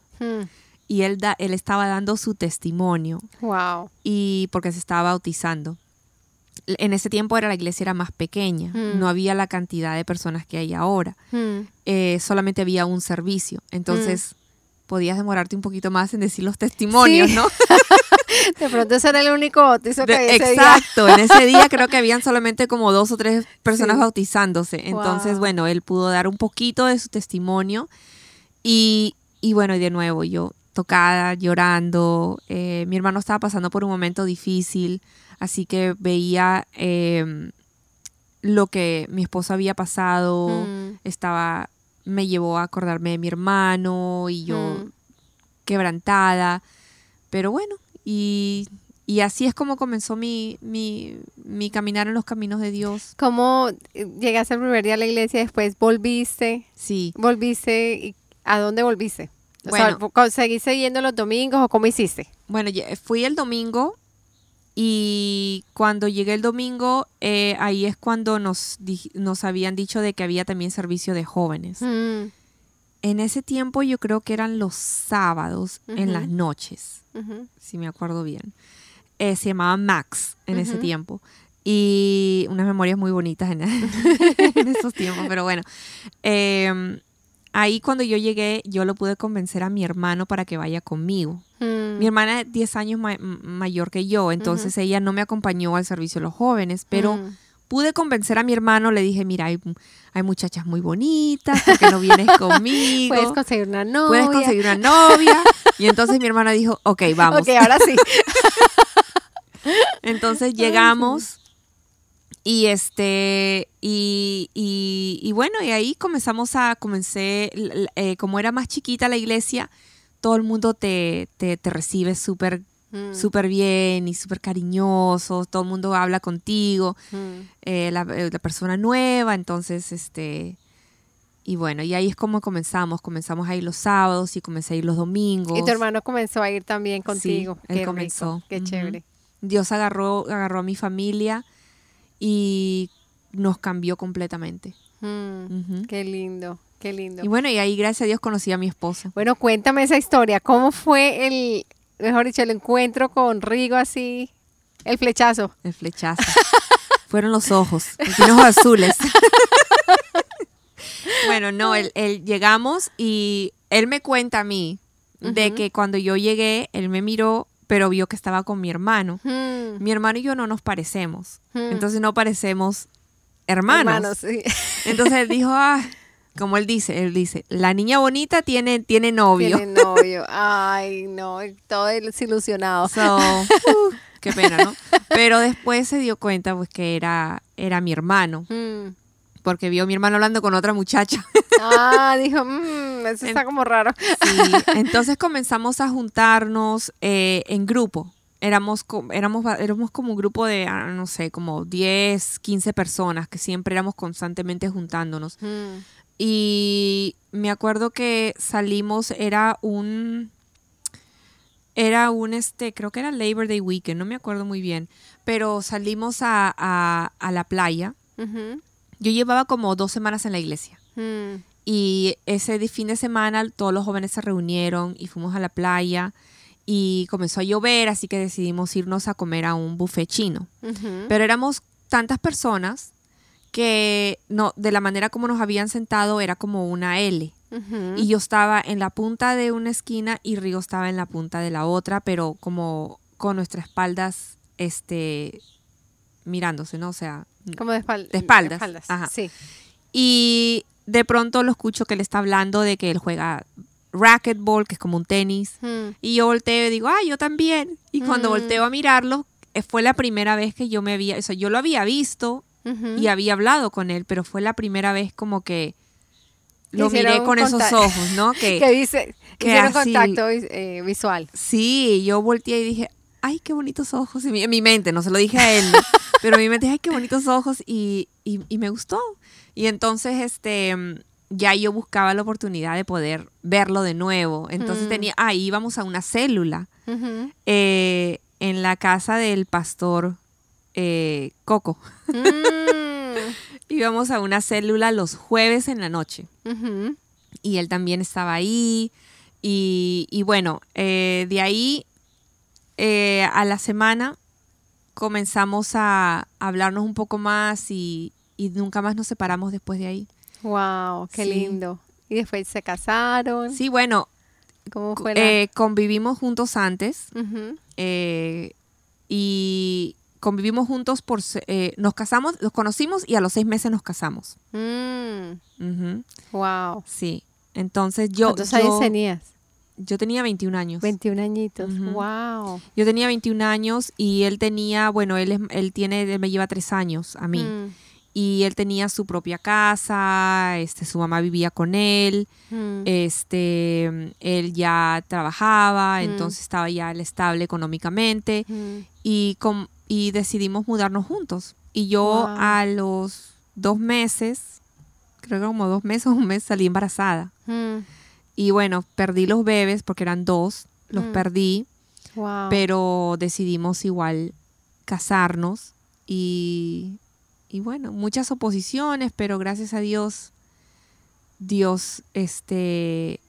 Y él, da, él estaba dando su testimonio. Wow. Y porque se estaba bautizando en ese tiempo era la iglesia era más pequeña, mm. no había la cantidad de personas que hay ahora, mm. eh, solamente había un servicio, entonces mm. podías demorarte un poquito más en decir los testimonios, ¿no? [LAUGHS] de pronto ese era el único bautizo que había Exacto, en ese día creo que [LAUGHS] habían solamente como dos o tres personas bautizándose, entonces bueno, él pudo dar un poquito de su testimonio y, y bueno, y de nuevo yo tocada, llorando, eh, mi hermano estaba pasando por un momento difícil, Así que veía em, lo que mi esposo había pasado, mm. estaba, me llevó a acordarme de mi hermano y yo mm. quebrantada. Pero bueno, y, así es como comenzó mi, mi, mi, caminar en los caminos de Dios. ¿Cómo eh, llegaste el primer día a la iglesia, después volviste? Sí. ¿Volviste? ¿Y ¿A dónde volviste? Bueno, ¿Seguiste yendo los domingos o cómo hiciste? Bueno, fui el domingo y cuando llegué el domingo, eh, ahí es cuando nos, nos habían dicho de que había también servicio de jóvenes. Mm. En ese tiempo yo creo que eran los sábados en las noches, si me acuerdo bien. Eh, se llamaba Max en ese tiempo. Y unas memorias muy bonitas en, [LAUGHS] en esos tiempos, pero bueno. Eh, ahí cuando yo llegué, yo lo pude convencer a mi hermano para que vaya conmigo. Mm. Mi hermana es 10 años mayor que yo, entonces ella no me acompañó al servicio de los jóvenes, pero mm. pude convencer a mi hermano, le dije, mira, hay, muchachas muy bonitas, ¿por qué no vienes [LAUGHS] conmigo? Puedes conseguir una novia. Puedes conseguir una novia. Y entonces mi hermana dijo, ok, [LAUGHS] vamos. Ok, ahora sí. [LAUGHS] entonces llegamos Y este, y, y, y bueno, y ahí comenzamos a, comencé, eh, como era más chiquita la iglesia, todo el mundo te, te, te recibe súper Mm, súper bien y súper cariñoso, todo el mundo habla contigo, mm. eh, la, eh, la persona nueva, entonces, este, y bueno, y ahí es como comenzamos, comenzamos a ir los sábados y comencé a ir los domingos. Y tu hermano comenzó a ir también contigo. él Qué comenzó. rico, qué chévere. Dios agarró, agarró a mi familia y nos cambió completamente. Mm. Qué lindo, qué lindo. Y bueno, y ahí gracias a Dios conocí a mi esposo. Bueno, cuéntame esa historia. ¿Cómo fue el, mejor dicho, el encuentro con Rigo así? El flechazo. El flechazo. [LAUGHS] Fueron los ojos, tiene ojos azules. [LAUGHS] bueno, no, él, él- llegamos y él me cuenta a mí de que cuando yo llegué, él me miró, pero vio que estaba con mi hermano. Mm, Mi hermano y yo no nos parecemos. mm. Entonces no parecemos hermanos. sí. [LAUGHS] Entonces él dijo, ah, como él dice, él dice, la niña bonita tiene, tiene novio. Tiene novio. Ay, no, todo desilusionado. So, uh, [LAUGHS] qué pena, ¿no? Pero después se dio cuenta pues que era, era mi hermano, Mm. Porque vio a mi hermano hablando con otra muchacha. [LAUGHS] Ah, dijo, [LAUGHS] "Mm, eso está como raro. Sí, [LAUGHS] entonces comenzamos a juntarnos eh, en grupo. Éramos, éramos, éramos como un grupo de, ah, no sé, como 10, 15 personas que siempre éramos constantemente juntándonos. Mm. Y me acuerdo que salimos, era un, era un, este, creo que era Labor Day Weekend, no me acuerdo muy bien, pero salimos a, a- a la playa. Ujú. Yo llevaba como dos semanas en la iglesia. Mm. Y ese fin de semana todos los jóvenes se reunieron y fuimos a la playa y comenzó a llover, así que decidimos irnos a comer a un buffet chino. Pero éramos tantas personas que no, de la manera como nos habían sentado era como una L. Y yo estaba en la punta de una esquina y Rigo estaba en la punta de la otra, pero como con nuestras espaldas, este, mirándose, ¿no? O sea, Como de, espal- de espaldas. Ajá. Sí. y de pronto lo escucho que le está hablando de que él juega racquetball, que es como un tenis. Mm. Y yo volteo y digo, ah, yo también. Y cuando Mm. volteo a mirarlo, eh, fue la primera vez que yo me había, o sea, yo lo había visto y había hablado con él, pero fue la primera vez como que lo Hicieron miré con esos ojos, ¿no? [LAUGHS] Que, que dice, que hicieron así- contacto eh, visual. sí, yo volteé y dije, ay, qué bonitos ojos. En mi, en mi mente, no se lo dije a él, [LAUGHS] pero en mi mente, ay, qué bonitos ojos y, y, y me gustó. Y entonces, este, mm, ya yo buscaba la oportunidad de poder verlo de nuevo. Entonces Mm. tenía, ahí íbamos a una célula eh, en la casa del pastor eh, Coco. Mm. [LAUGHS] Íbamos a una célula los jueves en la noche. Y él también estaba ahí. Y, y bueno, eh, de ahí a la semana comenzamos a hablarnos un poco más y, y nunca más nos separamos después de ahí. Wow, qué Sí. lindo. Y después se casaron. Sí, bueno, ¿Cómo fue la- eh, convivimos juntos antes eh, y convivimos juntos por... eh, nos casamos, nos conocimos y a los seis meses nos casamos. Mm. Wow. Sí. Entonces yo... ¿Cuántos años yo- tenías? Yo tenía 21 años. 21 añitos. Wow. Yo tenía 21 años y él tenía, bueno, él, es- él tiene, él me lleva tres años a mí. Mm. Y él tenía su propia casa, este, su mamá vivía con él, Mm. este, él ya trabajaba, Mm. entonces estaba ya él estable económicamente Mm. y, com- y decidimos mudarnos juntos. Y yo Wow. a los dos meses, creo que como dos meses o [LAUGHS] un mes, salí embarazada. Y bueno, perdí los bebés porque eran dos, los Mm. perdí. Wow. pero decidimos igual casarnos y, y bueno, muchas oposiciones, pero gracias a Dios, Dios este,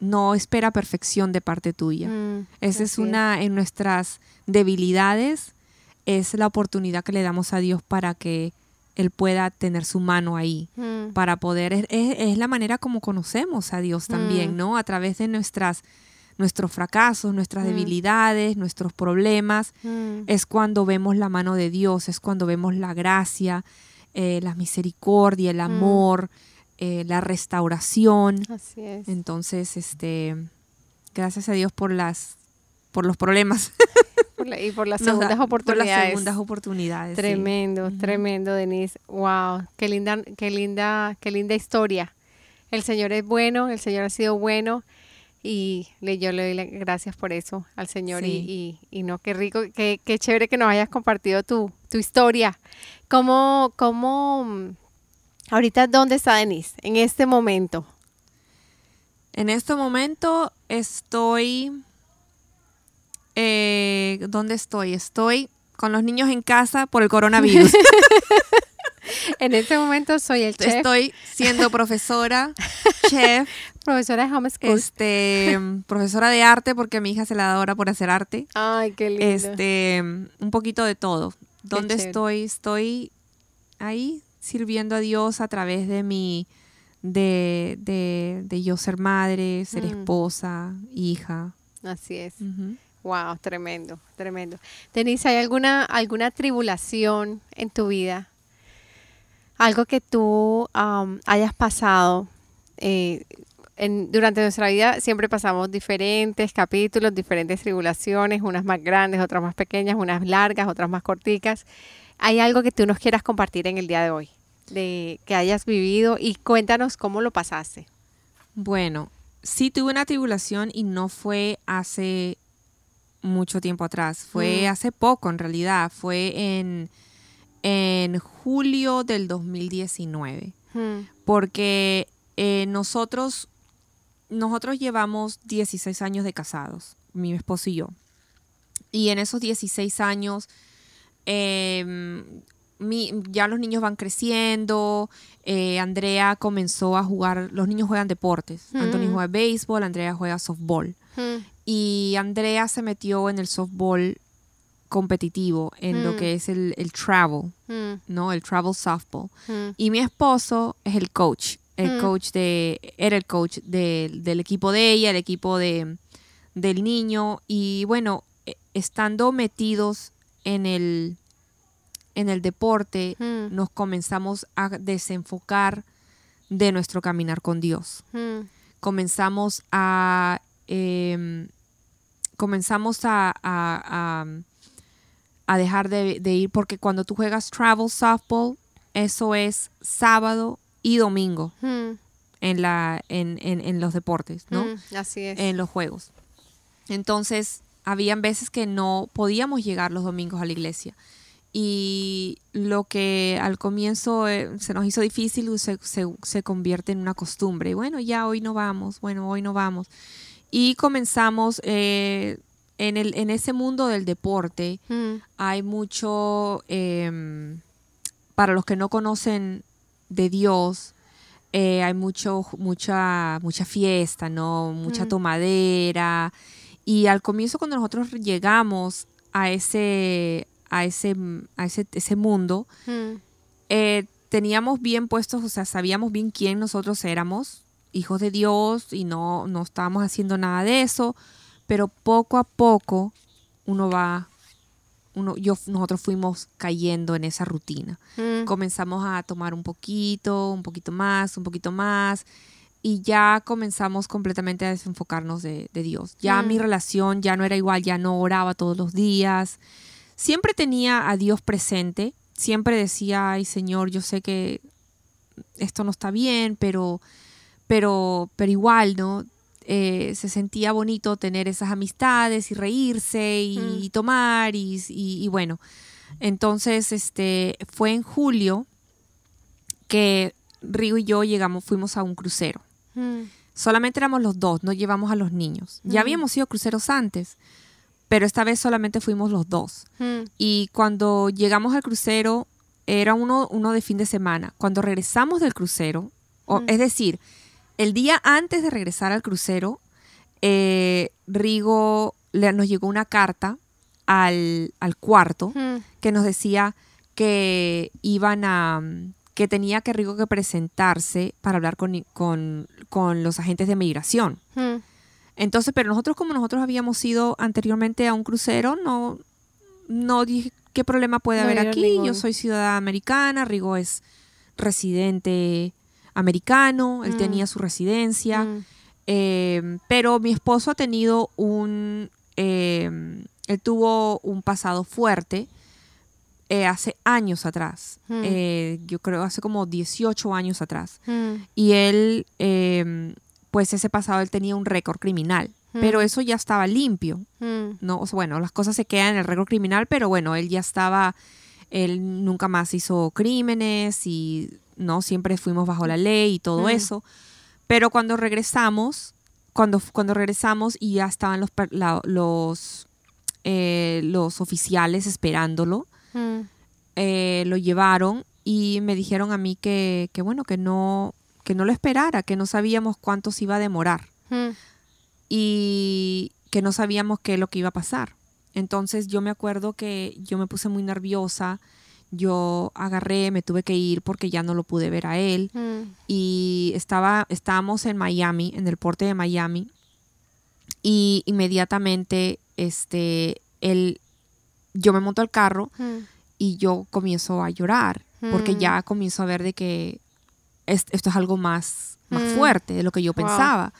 no espera perfección de parte tuya. Mm. Esa es una, en nuestras debilidades, es la oportunidad que le damos a Dios para que Él pueda tener su mano ahí Mm. para poder, es, la manera como conocemos a Dios también, Mm. ¿no? A través de nuestras, nuestros fracasos, nuestras Mm. debilidades, nuestros problemas, es cuando vemos la mano de Dios, es cuando vemos la gracia, eh, la misericordia, el amor, eh, la restauración. Así es. Entonces, este, gracias a Dios por las, por los problemas. [LAUGHS] y por las segundas oportunidades. Por las segundas oportunidades. Tremendo, tremendo, Denise. Wow, qué linda, qué linda, qué linda historia. El Señor es bueno, el Señor ha sido bueno y yo le doy gracias por eso al Señor y, y, no, qué rico, qué, qué chévere que nos hayas compartido tu, tu historia. ¿Cómo, cómo, ahorita dónde está Denise en este momento? En este momento estoy, eh, ¿dónde estoy? Estoy con los niños en casa por el coronavirus. [LAUGHS] en este momento soy el chef. Estoy siendo profesora, chef. [LAUGHS] Profesora de homeschool. Este, profesora de arte porque mi hija se la da ahora por hacer arte. Ay, qué lindo. Este, un poquito de todo. ¿Dónde estoy? Estoy ahí sirviendo a Dios a través de mi, de, de, de yo ser madre, ser mm. esposa, hija. Así es. Wow, tremendo, tremendo. Denise, ¿hay alguna, alguna tribulación en tu vida? Algo que tú hayas pasado. Eh, en, durante nuestra vida siempre pasamos diferentes capítulos, diferentes tribulaciones, unas más grandes, otras más pequeñas, unas largas, otras más corticas. ¿Hay algo que tú nos quieras compartir en el día de hoy? De que hayas vivido y cuéntanos cómo lo pasaste. Bueno, sí tuve una tribulación y no fue hace mucho tiempo atrás, fue mm. hace poco en realidad, fue en en julio del 2019. Hmm. Porque eh, nosotros, nosotros llevamos 16 años de casados, mi esposo y yo. Y en esos 16 años, em, ya los niños van creciendo. Eh, Andrea comenzó a jugar, los niños juegan deportes. Hmm. Anthony juega béisbol, Andrea juega softball. Hmm. Y Andrea se metió en el softball competitivo en lo mm. que es el, travel, mm. ¿no? El travel softball. Mm. Y mi esposo es el coach, el coach de, era el coach del equipo de ella, el equipo de, del niño. Y bueno, e, estando metidos en el, en el deporte, nos comenzamos a desenfocar de nuestro caminar con Dios. Comenzamos a... Em, comenzamos a a dejar de, ir porque cuando tú juegas travel softball, eso es sábado y domingo hmm. en, la, en, en, los deportes, ¿no? Así es. En los juegos. Entonces, habían veces que no podíamos llegar los domingos a la iglesia. Y lo que al comienzo eh, se nos hizo difícil se, se, convierte en una costumbre. Bueno, ya hoy no vamos, bueno, hoy no vamos. Y comenzamos, eh, en, el, en ese mundo del deporte mm. hay mucho, em, para los que no conocen de Dios, eh, hay mucho, mucha, mucha fiesta, ¿no? Mucha mm. tomadera. Y al comienzo cuando nosotros llegamos a ese, a ese, a ese, ese mundo, mm. eh, teníamos bien puestos, o sea, sabíamos bien quién nosotros éramos, hijos de Dios, y no, no estábamos haciendo nada de eso pero poco a poco uno va, uno, yo, nosotros fuimos cayendo en esa rutina. Mm. Comenzamos a tomar un poquito, un poquito más, un poquito más, y ya comenzamos completamente a desenfocarnos de, Dios. Ya mm. mi relación ya no era igual, ya no oraba todos los días. Siempre tenía a Dios presente, siempre decía, ay Señor, yo sé que esto no está bien, pero, pero, pero igual, ¿no? Eh, se sentía bonito tener esas amistades y reírse y, mm. tomar y, bueno. Entonces, este, fue en julio que Rigo y yo llegamos, fuimos a un crucero. Mm. Solamente éramos los dos, no llevamos a los niños. Ya mm. habíamos ido cruceros antes, pero esta vez solamente fuimos los dos. Y cuando llegamos al crucero, era uno, uno de fin de semana. Cuando regresamos del crucero, es decir, el día antes de regresar al crucero, eh, Rigo le, nos llegó una carta al, cuarto que nos decía que iban a que tenía que Rigo que presentarse para hablar con, con, los agentes de migración. Entonces, pero nosotros como nosotros habíamos ido anteriormente a un crucero, no, no dije qué problema puede haber aquí. Yo soy ciudadana americana, Rigo es residente americano, él mm. tenía su residencia, mm. em, pero mi esposo ha tenido un, em, él tuvo un pasado fuerte eh, hace años atrás, Mm. eh, yo creo hace como 18 años atrás. Y él, eh, pues ese pasado él tenía un récord criminal, Mm. pero eso ya estaba limpio. mm, No, O sea, bueno, las cosas se quedan en el récord criminal, pero bueno, él ya estaba, él nunca más hizo crímenes y no siempre fuimos bajo la ley y todo Mm. eso. Pero cuando regresamos, cuando, cuando regresamos y ya estaban los, la- los, eh, los oficiales esperándolo, eh, lo llevaron y me dijeron a mí que, que bueno, que no, que no lo esperara, que no sabíamos cuánto se iba a demorar mm, y que no sabíamos qué es lo que iba a pasar. Entonces yo me acuerdo que yo me puse muy nerviosa, yo agarré, me tuve que ir porque ya no lo pude ver a él mm, y estaba, estábamos en Miami, en el porte de Miami y inmediatamente este, él, yo me monto al carro mm, y yo comienzo a llorar porque ya comienzo a ver de que es- esto es algo más, más Mm. fuerte de lo que yo Wow. pensaba.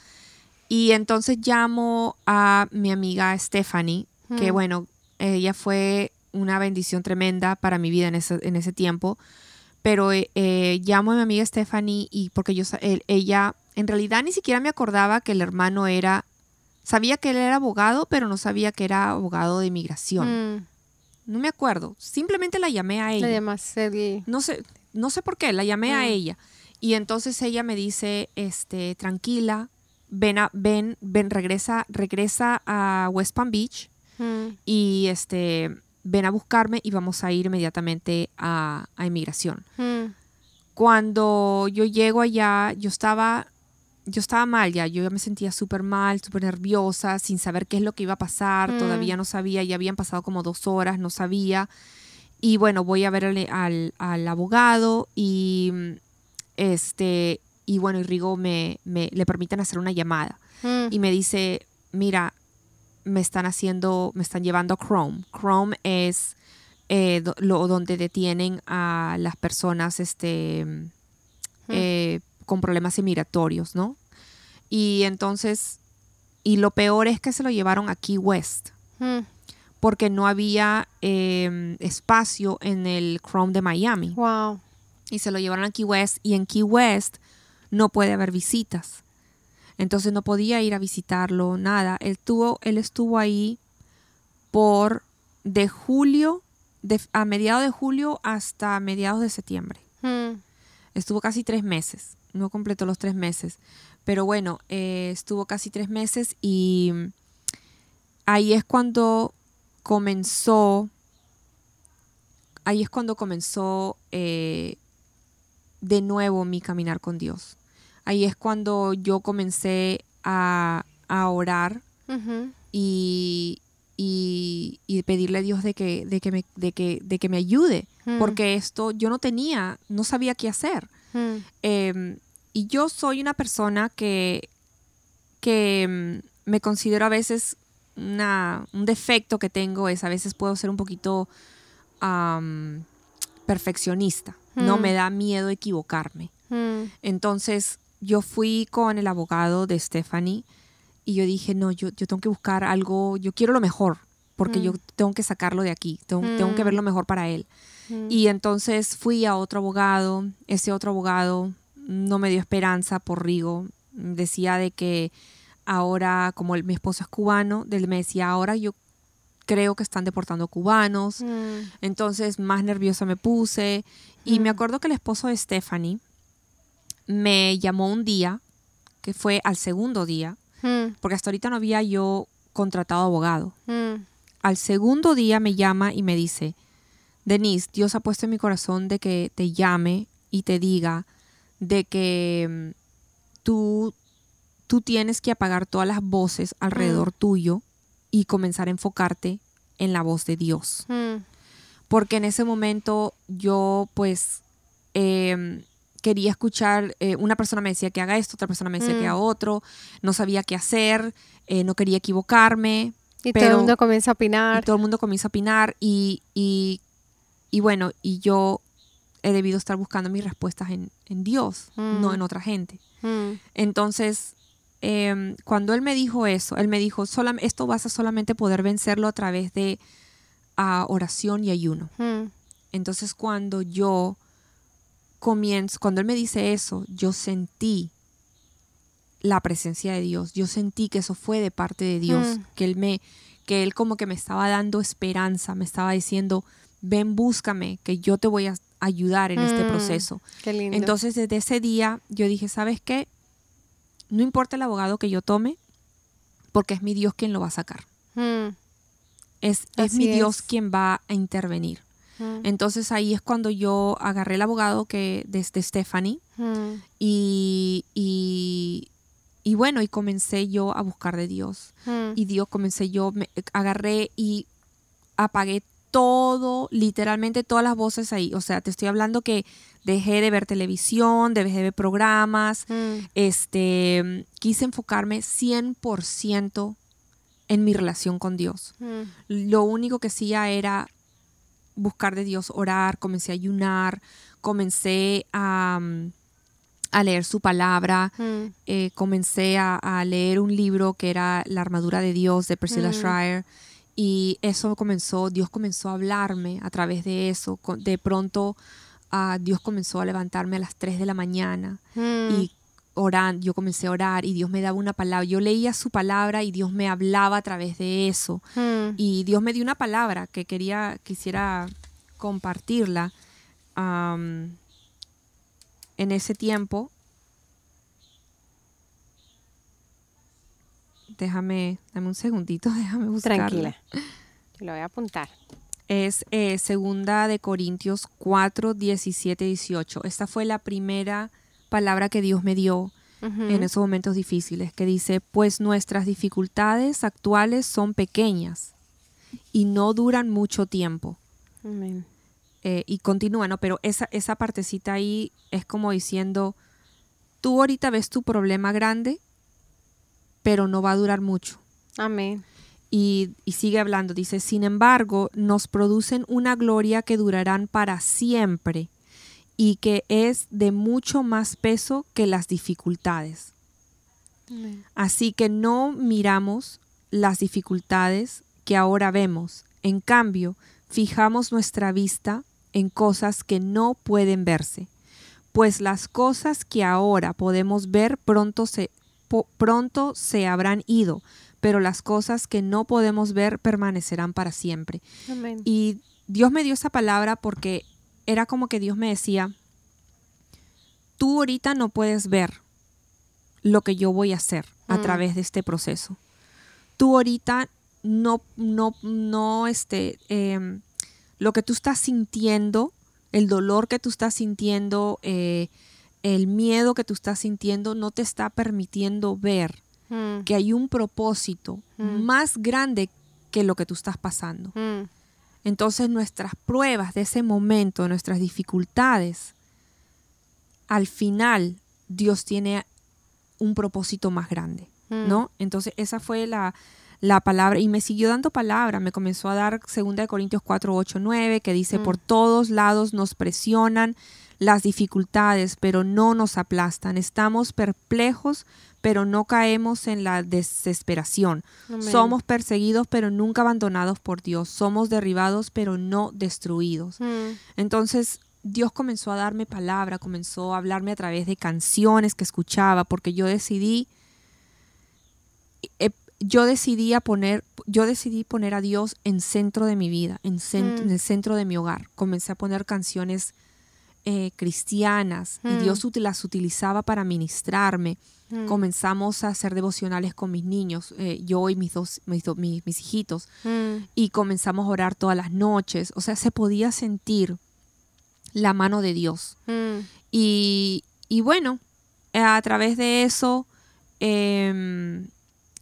Y entonces llamo a mi amiga Stephanie, que Mm. bueno, ella fue una bendición tremenda para mi vida en ese, en ese tiempo, pero eh, eh, llamo a mi amiga Stephanie y porque yo, él- ella en realidad ni siquiera me acordaba que el hermano era, sabía que él era abogado, pero no sabía que era abogado de inmigración. mm. No me acuerdo, simplemente la llamé a ella. Sergi. No sé, no sé por qué, la llamé a ella. Y entonces ella me dice, este, tranquila, ven, a, ven, ven, regresa, regresa a West Palm Beach Mm, y este, ven a buscarme y vamos a ir inmediatamente a, a inmigración. mm, Cuando yo llego allá, yo estaba, yo estaba mal ya, yo ya me sentía súper mal, súper nerviosa, sin saber qué es lo que iba a pasar, Mm. todavía no sabía, ya habían pasado como dos horas, no sabía. Y bueno, voy a ver al, al- al abogado y este, y bueno, y Rigo me, me- le permiten hacer una llamada mm, y me dice, mira, me están haciendo, me están llevando a Chrome. Chrome es eh, do- lo, donde detienen a las personas este, eh, con problemas inmigratorios, ¿no? Y entonces, y lo peor es que se lo llevaron a Key West, mm. porque no había eh, espacio en el Chrome de Miami. Wow. Y se lo llevaron a Key West, y en Key West no puede haber visitas. Entonces no podía ir a visitarlo, nada. Él, tuvo, él estuvo ahí por de julio, de, a mediados de julio hasta mediados de septiembre. Mm, Estuvo casi tres meses, no completó los tres meses, pero bueno, eh, estuvo casi tres meses y ahí es cuando comenzó, ahí es cuando comenzó eh, de nuevo mi caminar con Dios. Ahí es cuando yo comencé a, a orar y, y, y pedirle a Dios de que, de que, me, de que, de que me ayude, Mm. porque esto yo no tenía, no sabía qué hacer. mm, Eh, y yo soy una persona que, que mm, me considero a veces una, un defecto que tengo es a veces puedo ser un poquito perfeccionista. No Mm. me da miedo equivocarme. mm, Entonces yo fui con el abogado de Stephanie y yo dije, no, yo, yo tengo que buscar algo, yo quiero lo mejor, porque Mm. yo tengo que sacarlo de aquí, tengo, tengo que ver Mm. lo mejor para él. mm. Y entonces fui a otro abogado, ese otro abogado no me dio esperanza por Rigo, decía de que ahora, como el- mi esposo es cubano, él me decía, ahora yo creo que están deportando cubanos, Mm, entonces más nerviosa me puse. Y me Mm. acuerdo que el esposo de Stephanie me llamó un día, que fue al segundo día, mm, porque hasta ahorita no había yo contratado abogado. Al segundo día me llama y me dice, Denise, Dios ha puesto en mi corazón de que te llame y te diga de que tú, tú tienes que apagar todas las voces alrededor tuyo y comenzar a enfocarte en la voz de Dios mm, porque en ese momento yo pues eh, quería escuchar, eh, una persona me decía que haga esto, otra persona me decía que Mm. haga otro, no sabía qué hacer, eh, no quería equivocarme, Y todo Pero- el mundo comienza a y opinar. todo el mundo comienza a opinar y, y, y bueno, y yo he debido estar buscando mis respuestas en, en Dios, Mm. no en otra gente. Mm, Entonces, em, cuando él me dijo eso, él me dijo, esto vas a solamente poder vencerlo a través de ah, oración y ayuno. Hmm. Entonces cuando yo comienzo, cuando él me dice eso, yo sentí la presencia de Dios. Yo sentí que eso fue de parte de Dios, hmm. que él me que él como que me estaba dando esperanza, me estaba diciendo, "Ven, búscame, que yo te voy a ayudar en este hmm. proceso." Entonces, desde ese día yo dije, "¿Sabes qué? No importa el abogado que yo tome, porque es mi Dios quien lo va a sacar. Hmm. Es, es, mi Dios quien va a intervenir. Hmm. Entonces ahí es cuando yo agarré el abogado que desde Stephanie hmm. y, y, bueno, y comencé yo a buscar de Dios. Y Dios comencé yo, me agarré y apagué todo, literalmente todas las voces ahí. O sea, te estoy hablando que dejé de ver televisión, dejé de ver programas, mm. este, quise enfocarme 100% en mi relación con Dios. Mm. Lo único que hacía era buscar de Dios, orar, comencé a ayunar, comencé a, mm, a leer su palabra, eh, comencé a, leer un libro que era La armadura de Dios de Priscilla Schreier y eso comenzó, Dios comenzó a hablarme a través de eso. De pronto uh, Dios comenzó a levantarme a las 3 de la mañana hmm. y orando, yo comencé a orar y Dios me daba una palabra. Yo leía su palabra y Dios me hablaba a través de eso. Hmm. Y Dios me dio una palabra que quería, quisiera compartirla. en ese tiempo déjame, dame un segundito, [LAUGHS] déjame buscarla. Tranquila. Lo voy a apuntar. Es eh, segunda de Corintios 4, 17, 18. Esta fue la primera palabra que Dios me dio en esos momentos difíciles, que dice, pues nuestras dificultades actuales son pequeñas y no duran mucho tiempo. Eh, y continúa, ¿no? Pero esa, esa partecita ahí es como diciendo, tú ahorita ves tu problema grande, pero no va a durar mucho. Amén. Y, sigue hablando, dice, sin embargo, nos producen una gloria que durarán para siempre y que es de mucho más peso que las dificultades. Así que no miramos las dificultades que ahora vemos, en cambio, fijamos nuestra vista en cosas que no pueden verse, pues las cosas que ahora podemos ver pronto se, pronto se habrán ido, pero las cosas que no podemos ver permanecerán para siempre. Y Dios me dio esa palabra porque era como que Dios me decía, tú ahorita no puedes ver lo que yo voy a hacer a mm. través de este proceso. Tú ahorita no, no, no, este, em, lo que tú estás sintiendo, el dolor que tú estás sintiendo, eh, el miedo que tú estás sintiendo no te está permitiendo ver mm. que hay un propósito mm. más grande que lo que tú estás pasando. Mm. Entonces nuestras pruebas de ese momento, nuestras dificultades, al final Dios tiene un propósito más grande, ¿no? Entonces esa fue la, la palabra y me siguió dando palabra, me comenzó a dar 2 Corintios 4, 8, 9, que dice, por todos lados nos presionan, las dificultades, pero no nos aplastan. Estamos perplejos, pero no caemos en la desesperación. Somos perseguidos, pero nunca abandonados por Dios. Somos derribados, pero no destruidos. Mm. Entonces, Dios comenzó a darme palabra, comenzó a hablarme a través de canciones que escuchaba, porque yo decidí, eh, yo decidí poner, yo decidí poner a Dios en centro de mi vida, en, mm. en el centro de mi hogar. Comencé a poner canciones eh, cristianas y Dios mm. las utilizaba para ministrarme. Mm. Comenzamos a hacer devocionales con mis niños, eh, yo y mis dos, mis, mis, hijitos, mm. y comenzamos a orar todas las noches. O sea, se podía sentir la mano de Dios. Y, y, bueno, a través de eso, em,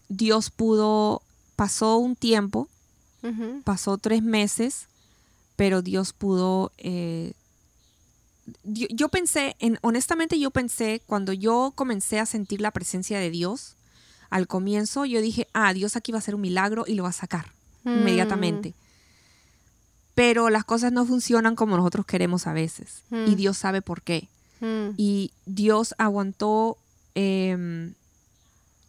Dios pudo, pasó un tiempo, pasó tres meses, pero Dios pudo eh, yo, pensé, en, honestamente yo pensé, cuando yo comencé a sentir la presencia de Dios, al comienzo yo dije, ah, Dios aquí va a hacer un milagro y lo va a sacar mm. inmediatamente. Pero las cosas no funcionan como nosotros queremos a veces. Y mm. Dios sabe por qué. Mm. Y Dios aguantó em,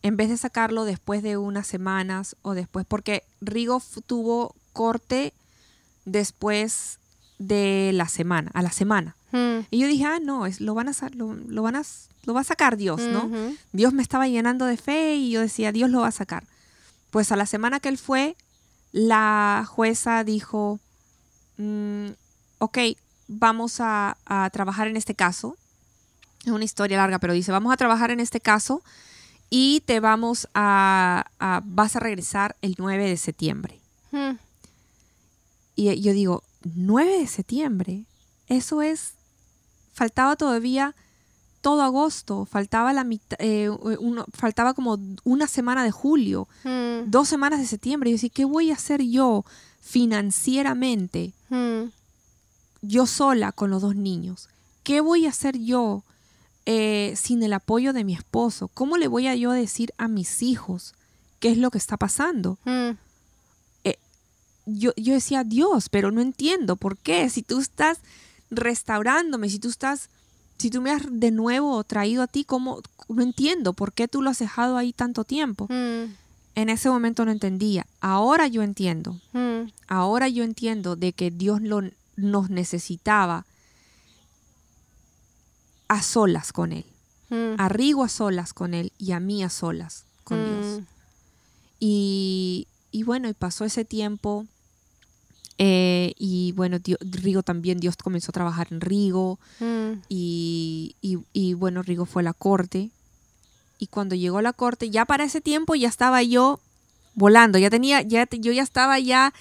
en vez de sacarlo después de unas semanas o después, porque Rigo tuvo corte después de la semana, a la semana. Hmm. Y yo dije, ah, no, es, lo, van a, lo, lo, van a, lo va a sacar Dios, ¿no? Dios me estaba llenando de fe y yo decía, Dios lo va a sacar. Pues a la semana que él fue, la jueza dijo, mm, ok, vamos a, trabajar en este caso. Es una historia larga, pero dice, vamos a trabajar en este caso y te vamos a, vas a regresar el 9 de septiembre. Hmm. Y yo digo, 9 de septiembre, eso es, faltaba todavía todo agosto, faltaba la eh, faltaba como una semana de julio, hmm. dos semanas de septiembre. Y yo decía, ¿qué voy a hacer yo financieramente? Hmm yo sola con los dos niños? ¿Qué voy a hacer yo eh, sin el apoyo de mi esposo? ¿Cómo le voy a yo decir a mis hijos qué es lo que está pasando? Mm. Yo, yo decía, Dios, pero no entiendo por qué. Si tú estás restaurándome, si tú estás, si tú me has de nuevo traído a ti, ¿cómo? No entiendo por qué tú lo has dejado ahí tanto tiempo. Mm. En ese momento no entendía. Ahora yo entiendo. Mm. Ahora yo entiendo de que Dios lo, nos necesitaba a solas con Él. Mm. A Rigo a solas con Él y a mí a solas con Dios. Mm. Y, bueno, y pasó ese tiempo. Eh, y bueno, Rigo también, Dios comenzó a trabajar en Rigo. Mm. Y, y, bueno, Rigo fue a la corte. Y cuando llegó a la corte, ya para ese tiempo ya estaba yo volando, ya tenía, ya, yo ya estaba ya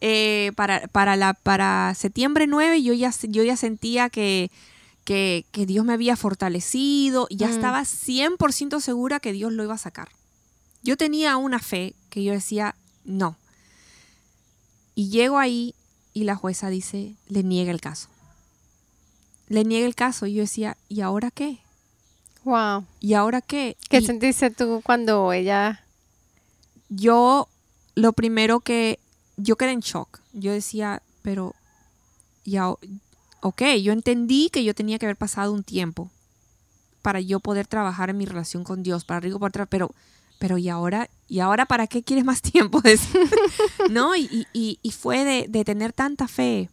eh, para, para, la, para septiembre 9 yo ya, yo ya sentía que, que, Dios me había fortalecido, ya mm. estaba 100% segura que Dios lo iba a sacar. Yo tenía una fe que yo decía, no. Y llego ahí y la jueza dice, le niega el caso. Le niega el caso y yo decía, ¿y ahora qué? Wow. ¿Y ahora qué? ¿Qué sentiste tú cuando ella... Yo lo primero que yo quedé en shock. Yo decía, pero ya, ok, yo entendí que yo tenía que haber pasado un tiempo para yo poder trabajar en mi relación con Dios, para Rigo poder pero, pero ¿y ahora? ¿Y ahora para qué quieres más tiempo? [LAUGHS] [LAUGHS] ¿No? Y, y, fue de, tener tanta fe,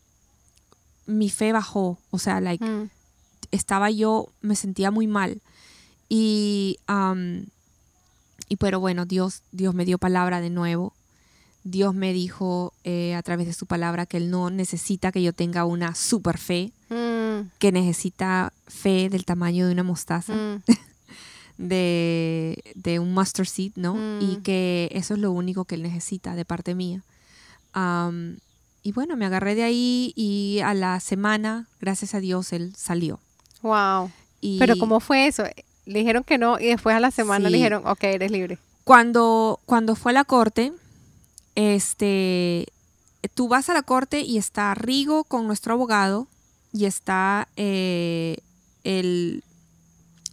mi fe bajó, o sea, like, mm. estaba yo, me sentía muy mal. Y, y pero bueno, Dios, Dios me dio palabra de nuevo Dios me dijo eh, a través de su palabra que Él no necesita que yo tenga una super fe, mm. que necesita fe del tamaño de una mostaza, mm. [LAUGHS] de, un mustard seed, ¿no? Y mm. que eso es lo único que Él necesita de parte mía. y bueno, me agarré de ahí y a la semana, gracias a Dios, Él salió. Wow. Pero ¿cómo fue eso? Le dijeron que no y después a la semana le dijeron, ok, eres libre. Cuando, cuando fue a la corte, este, tú vas a la corte y está Rigo con nuestro abogado y está eh, el,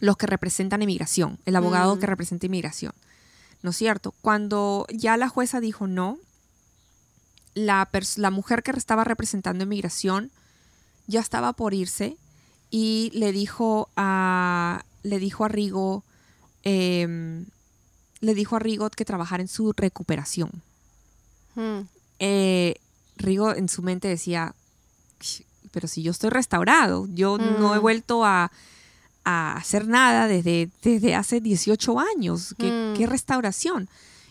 los que representan inmigración, el abogado que mm. representa inmigración. ¿No es cierto? Cuando ya la jueza dijo no, la, la mujer que estaba representando inmigración ya estaba por irse y le dijo a, le dijo a Rigo, em, le dijo a Rigo que trabajara en su recuperación. Hmm. Eh, Rigo en su mente decía, pero si yo estoy restaurado, yo no he hmm. vuelto a, hacer nada desde, desde hace 18 años, ¿Qué, hmm. restauración?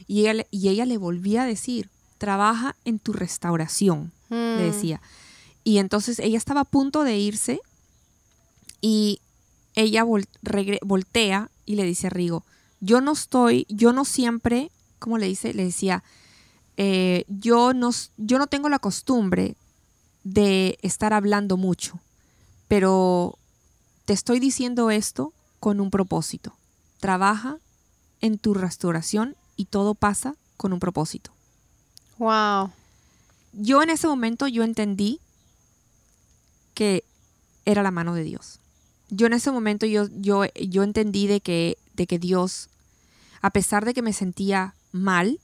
Y ella, y ella le volvía a decir, trabaja en tu restauración, le decía. Y entonces ella estaba a punto de irse y ella voltea y le dice a Rigo, yo no estoy, yo no siempre, ¿cómo le dice? Le decía, eh, yo, no, yo no tengo la costumbre de estar hablando mucho, pero te estoy diciendo esto con un propósito. Trabaja en tu restauración y todo pasa con un propósito. Wow. Yo en ese momento yo entendí que era la mano de Dios. Yo en ese momento yo, yo, yo entendí de que, de que Dios, a pesar de que me sentía mal,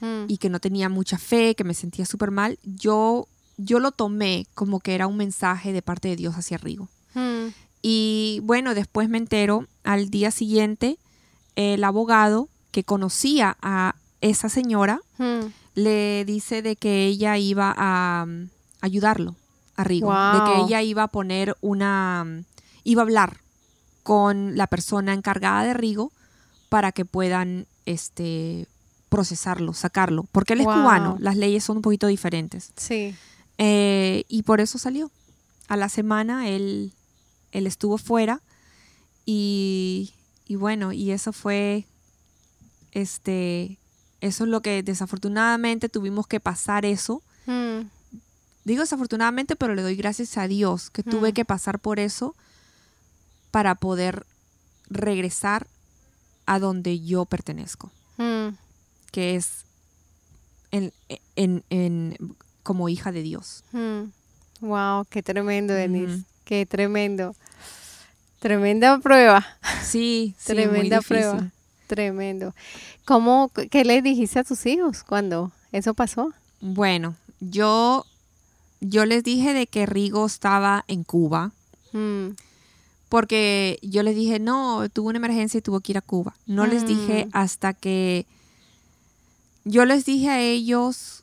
Mm. y que no tenía mucha fe, que me sentía súper mal, yo, yo lo tomé como que era un mensaje de parte de Dios hacia Rigo. Y bueno, después me entero, al día siguiente, el abogado que conocía a esa señora, Mm. le dice de que ella iba a mm, ayudarlo a Rigo, de que ella iba a poner una, mm, iba a hablar con la persona encargada de Rigo para que puedan este procesarlo, sacarlo, porque él es Wow. cubano, las leyes son un poquito diferentes. Sí. Eh, y por eso salió. A la semana él, él estuvo fuera y, y bueno, y eso fue, este, eso es lo que desafortunadamente tuvimos que pasar eso. Mm. Digo desafortunadamente, pero le doy gracias a Dios que tuve Mm. que pasar por eso para poder regresar a donde yo pertenezco, Mm. que es en, en, en- como hija de Dios. Wow, qué tremendo, Denise. Qué tremendo. Tremenda prueba. Sí, [LAUGHS] sí, muy Tremenda prueba. Tremendo. ¿Cómo, qué le dijiste a tus hijos cuando eso pasó? Bueno, yo, yo les dije de que Rigo estaba en Cuba, Mm. porque yo les dije, no, tuvo una emergencia y tuvo que ir a Cuba. No les dije Mm. hasta que yo les dije a ellos,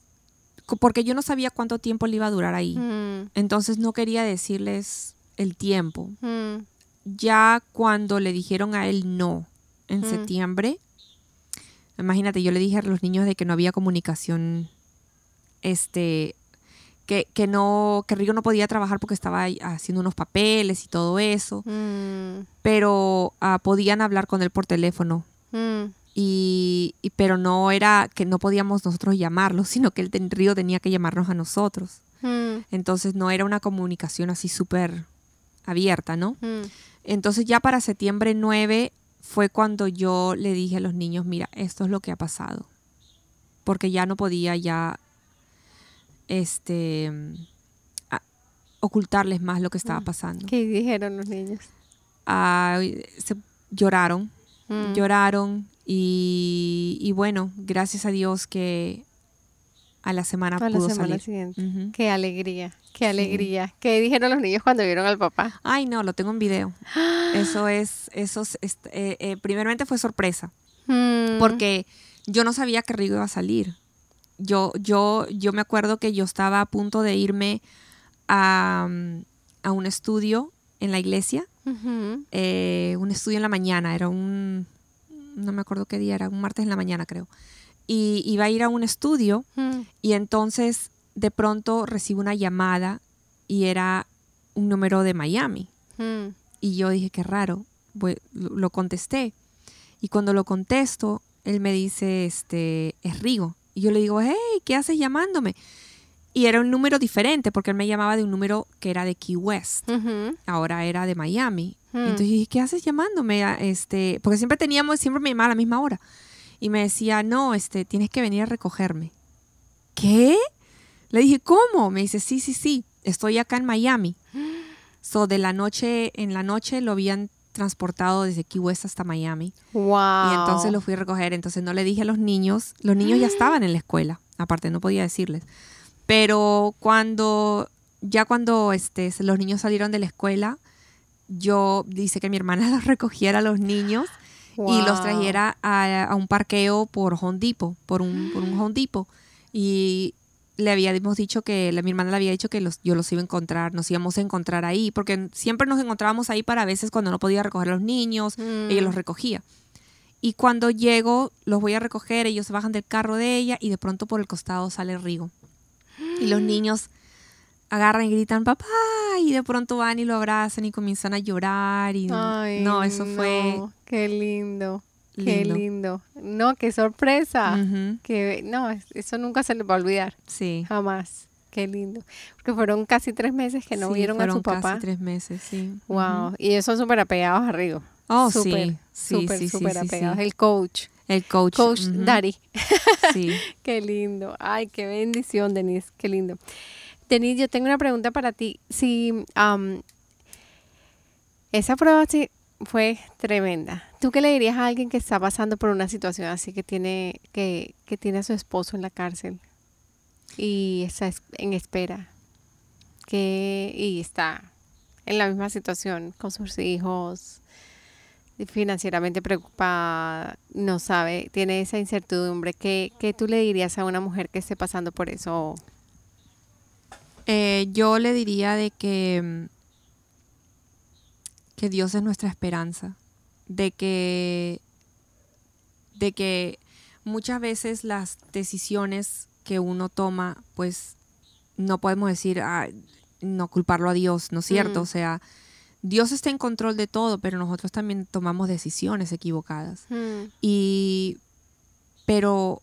porque yo no sabía cuánto tiempo le iba a durar ahí. Mm. Entonces no quería decirles el tiempo. Mm. Ya cuando le dijeron a él no en Mm. septiembre, imagínate, yo le dije a los niños de que no había comunicación, este, que, que no, que Rigo no podía trabajar porque estaba haciendo unos papeles y todo eso, Mm. pero ah, podían hablar con él por teléfono. Mm. Y, y- pero no era que no podíamos nosotros llamarlo, sino que el ten- Río tenía que llamarnos a nosotros. Mm. Entonces no era una comunicación así súper abierta, ¿no? Mm. Entonces ya para septiembre 9 fue cuando yo le dije a los niños, mira, esto es lo que ha pasado. Porque ya no podía ya este a- ocultarles más lo que estaba pasando. ¿Qué dijeron los niños? Ah, se lloraron, Mm. lloraron y, y bueno, gracias a Dios que a la semana A la pudo semana salir. siguiente. Ujú. Qué alegría, qué alegría. ¿Qué dijeron los niños cuando vieron al papá? Ay, no, lo tengo en video. Eso es, eso es, est- eh, eh, primeramente fue sorpresa. Mm. porque yo no sabía que Rigo iba a salir. Yo, yo, yo me acuerdo que yo estaba a punto de irme a, a un estudio en la iglesia, eh, un estudio en la mañana, era un, no me acuerdo qué día era, un martes en la mañana creo. Y iba a ir a un estudio Mm. y entonces de pronto recibo una llamada y era un número de Miami. Mm. Y yo dije, qué raro. Lo contesté. Y cuando lo contesto, él me dice, este, es Rigo. Y yo le digo, hey, ¿qué haces llamándome? Y era un número diferente, porque él me llamaba de un número que era de Key West. Ahora era de Miami. Hmm. Entonces dije, ¿qué haces llamándome? a Este, porque siempre teníamos, siempre me llamaba a la misma hora. Y me decía, no, este, tienes que venir a recogerme. ¿Qué? Le dije, ¿cómo? Me dice, sí, sí, sí, estoy acá en Miami. [GASPS] So, de la noche, en la noche lo habían transportado desde Key West hasta Miami. Wow. Y entonces lo fui a recoger. Entonces no le dije a los niños, los niños ya [GASPS] estaban en la escuela, aparte no podía decirles. Pero cuando, ya cuando este, los niños salieron de la escuela, yo dice que mi hermana [LAUGHS] los recogiera a los niños y los trajera a, a un parqueo por Home Depot, por un, por un [GASPS] Home Depot. Y le habíamos dicho que, la, mi hermana le había dicho que los, yo los iba a encontrar, nos íbamos a encontrar ahí, porque siempre nos encontrábamos ahí para a veces cuando no podía recoger a los niños, Mm. ella los recogía. Y cuando llego, los voy a recoger, ellos se bajan del carro de ella y de pronto por el costado sale Rigo. Y los [GASPS] niños agarran y gritan, papá, y de pronto van y lo abrazan y comienzan a llorar. Y Ay, no, eso fue Qué lindo. Qué lindo. No, qué sorpresa. Que no, es- eso nunca se les va a olvidar. Sí. Jamás. Qué lindo. Porque fueron casi tres meses que no Sí, vieron a fueron su papá. casi tres meses, sí. Wow. Ujú. Y ellos son súper apegados a Rigo. Oh, Súper, sí. Sí, súper, sí, sí, súper sí, apegados. El coach. El coach. Coach ujú, Daddy. Sí. [LAUGHS] Qué lindo. Ay, qué bendición, Denise. Qué lindo. Denise, yo tengo una pregunta para ti. Si am, esa prueba sí fue tremenda, ¿tú qué le dirías a alguien que está pasando por una situación así que tiene que, que tiene a su esposo en la cárcel y está es- en espera que y está en la misma situación con sus hijos? financieramente preocupada, no sabe, tiene esa incertidumbre, ¿qué, qué tú le dirías a una mujer que esté pasando por eso? Eh, yo le diría de que, que Dios es nuestra esperanza, de que, de que muchas veces las decisiones que uno toma, pues no podemos decir, ah, no culparlo a Dios, ¿no es cierto? Mm. O sea, Dios está en control de todo, pero nosotros también tomamos decisiones equivocadas. Mm, Y, pero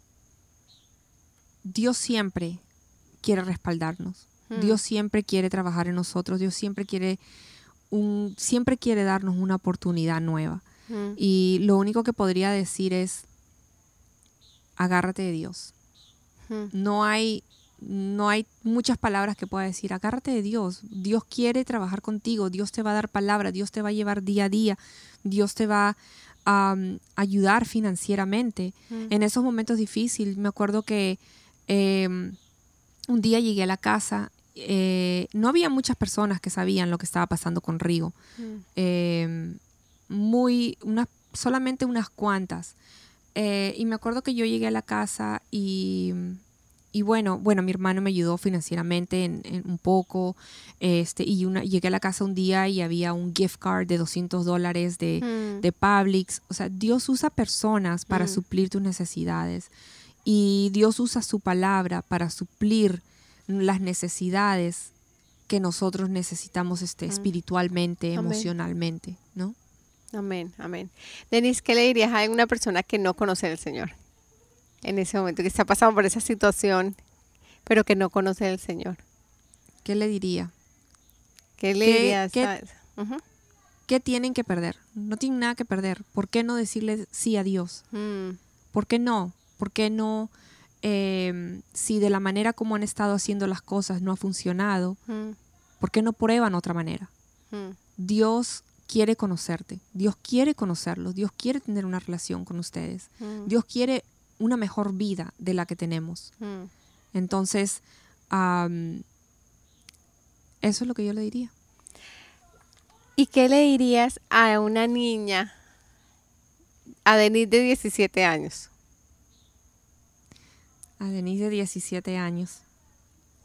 Dios siempre quiere respaldarnos. Mm, Dios siempre quiere trabajar en nosotros. Dios siempre quiere un, siempre quiere darnos una oportunidad nueva. mm, Y lo único que podría decir es, agárrate de Dios. mm, No hay, no hay muchas palabras que pueda decir, agárrate de Dios. Dios quiere trabajar contigo, Dios te va a dar palabra, Dios te va a llevar día a día, Dios te va a um, ayudar financieramente. mm, En esos momentos difíciles, me acuerdo que eh, un día llegué a la casa, eh, no había muchas personas que sabían lo que estaba pasando con Rigo mm, eh, muy, unas, solamente unas cuantas. Eh, y me acuerdo que yo llegué a la casa y, y bueno, bueno, mi hermano me ayudó financieramente en, en un poco. Este, y una, llegué a la casa un día y había un gift card de 200 dólares de, mm, de Publix. O sea, Dios usa personas para Mm. suplir tus necesidades. Y Dios usa su palabra para suplir las necesidades que nosotros necesitamos este, Mm. espiritualmente, Amén. emocionalmente, ¿no? Amén, amén. Denise, ¿qué le dirías a una persona que no conoce al Señor? En ese momento, que está pasando por esa situación, pero que no conoce al Señor. ¿Qué le diría? ¿Qué le ¿Qué- dirías? qué- a- Ujú, ¿Qué tienen que perder? No tienen nada que perder. ¿Por qué no decirle sí a Dios? mm, ¿Por qué no? ¿Por qué no? Eh, si de la manera como han estado haciendo las cosas no ha funcionado, mm, ¿por qué no prueban otra manera? mm, Dios quiere conocerte, Dios quiere conocerlos, Dios quiere tener una relación con ustedes, mm, Dios quiere una mejor vida de la que tenemos. Entonces, eso es lo que yo le diría. ¿Y qué le dirías a una niña, a Denise de 17 años? A Denise de 17 años.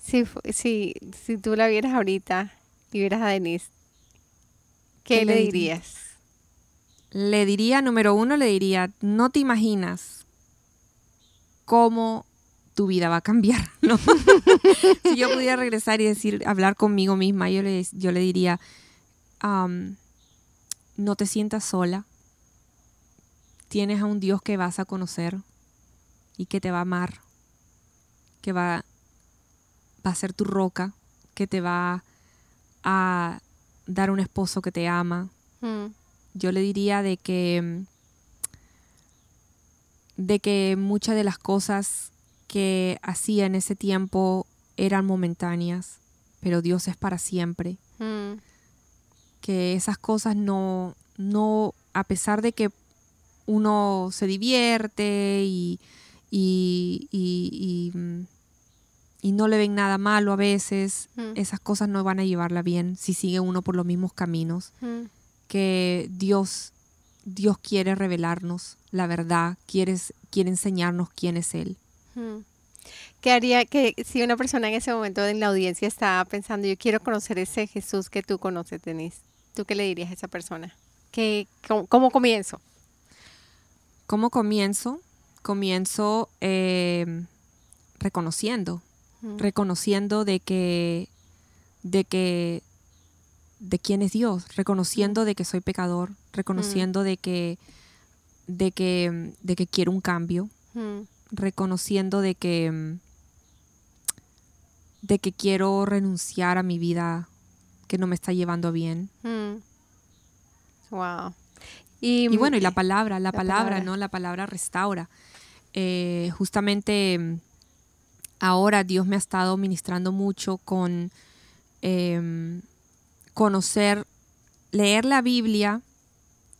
Si, si, si tú la vieras ahorita y vieras a Denise, ¿qué, ¿Qué le le dirías? Le diría, número uno, le diría, no te imaginas cómo tu vida va a cambiar, [LAUGHS] ¿no? [LAUGHS] si yo pudiera regresar y decir, hablar conmigo misma, yo le, yo le diría, no te sientas sola, tienes a un Dios que vas a conocer y que te va a amar, que va, va a ser tu roca, que te va a dar un esposo que te ama, Mm, yo le diría de que de que muchas de las cosas que hacía en ese tiempo eran momentáneas, pero Dios es para siempre, mm, que esas cosas no no a pesar de que uno se divierte y y, y- y, mm, y no le ven nada malo a veces, Mm. esas cosas no van a llevarla bien si sigue uno por los mismos caminos mm, que Dios, Dios quiere revelarnos la verdad, quiere, quiere enseñarnos quién es Él. mm. ¿Qué haría que si una persona en ese momento en la audiencia está pensando, yo quiero conocer ese Jesús que tú conoces, Denise? ¿Tú qué le dirías a esa persona? ¿Qué, cómo, cómo comienzo? ¿Cómo comienzo? Comienzo eh, reconociendo, reconociendo de que, de que, de quién es Dios, reconociendo de que soy pecador, reconociendo de que, de que, de que quiero un cambio, mm, reconociendo de que mm, de que quiero renunciar a mi vida que no me está llevando bien. mm. Wow. Y, Y bueno, y la palabra, la, La palabra, palabra. ¿no? La palabra restaura. Eh, justamente mm, ahora Dios me ha estado ministrando mucho con em, conocer, leer la Biblia,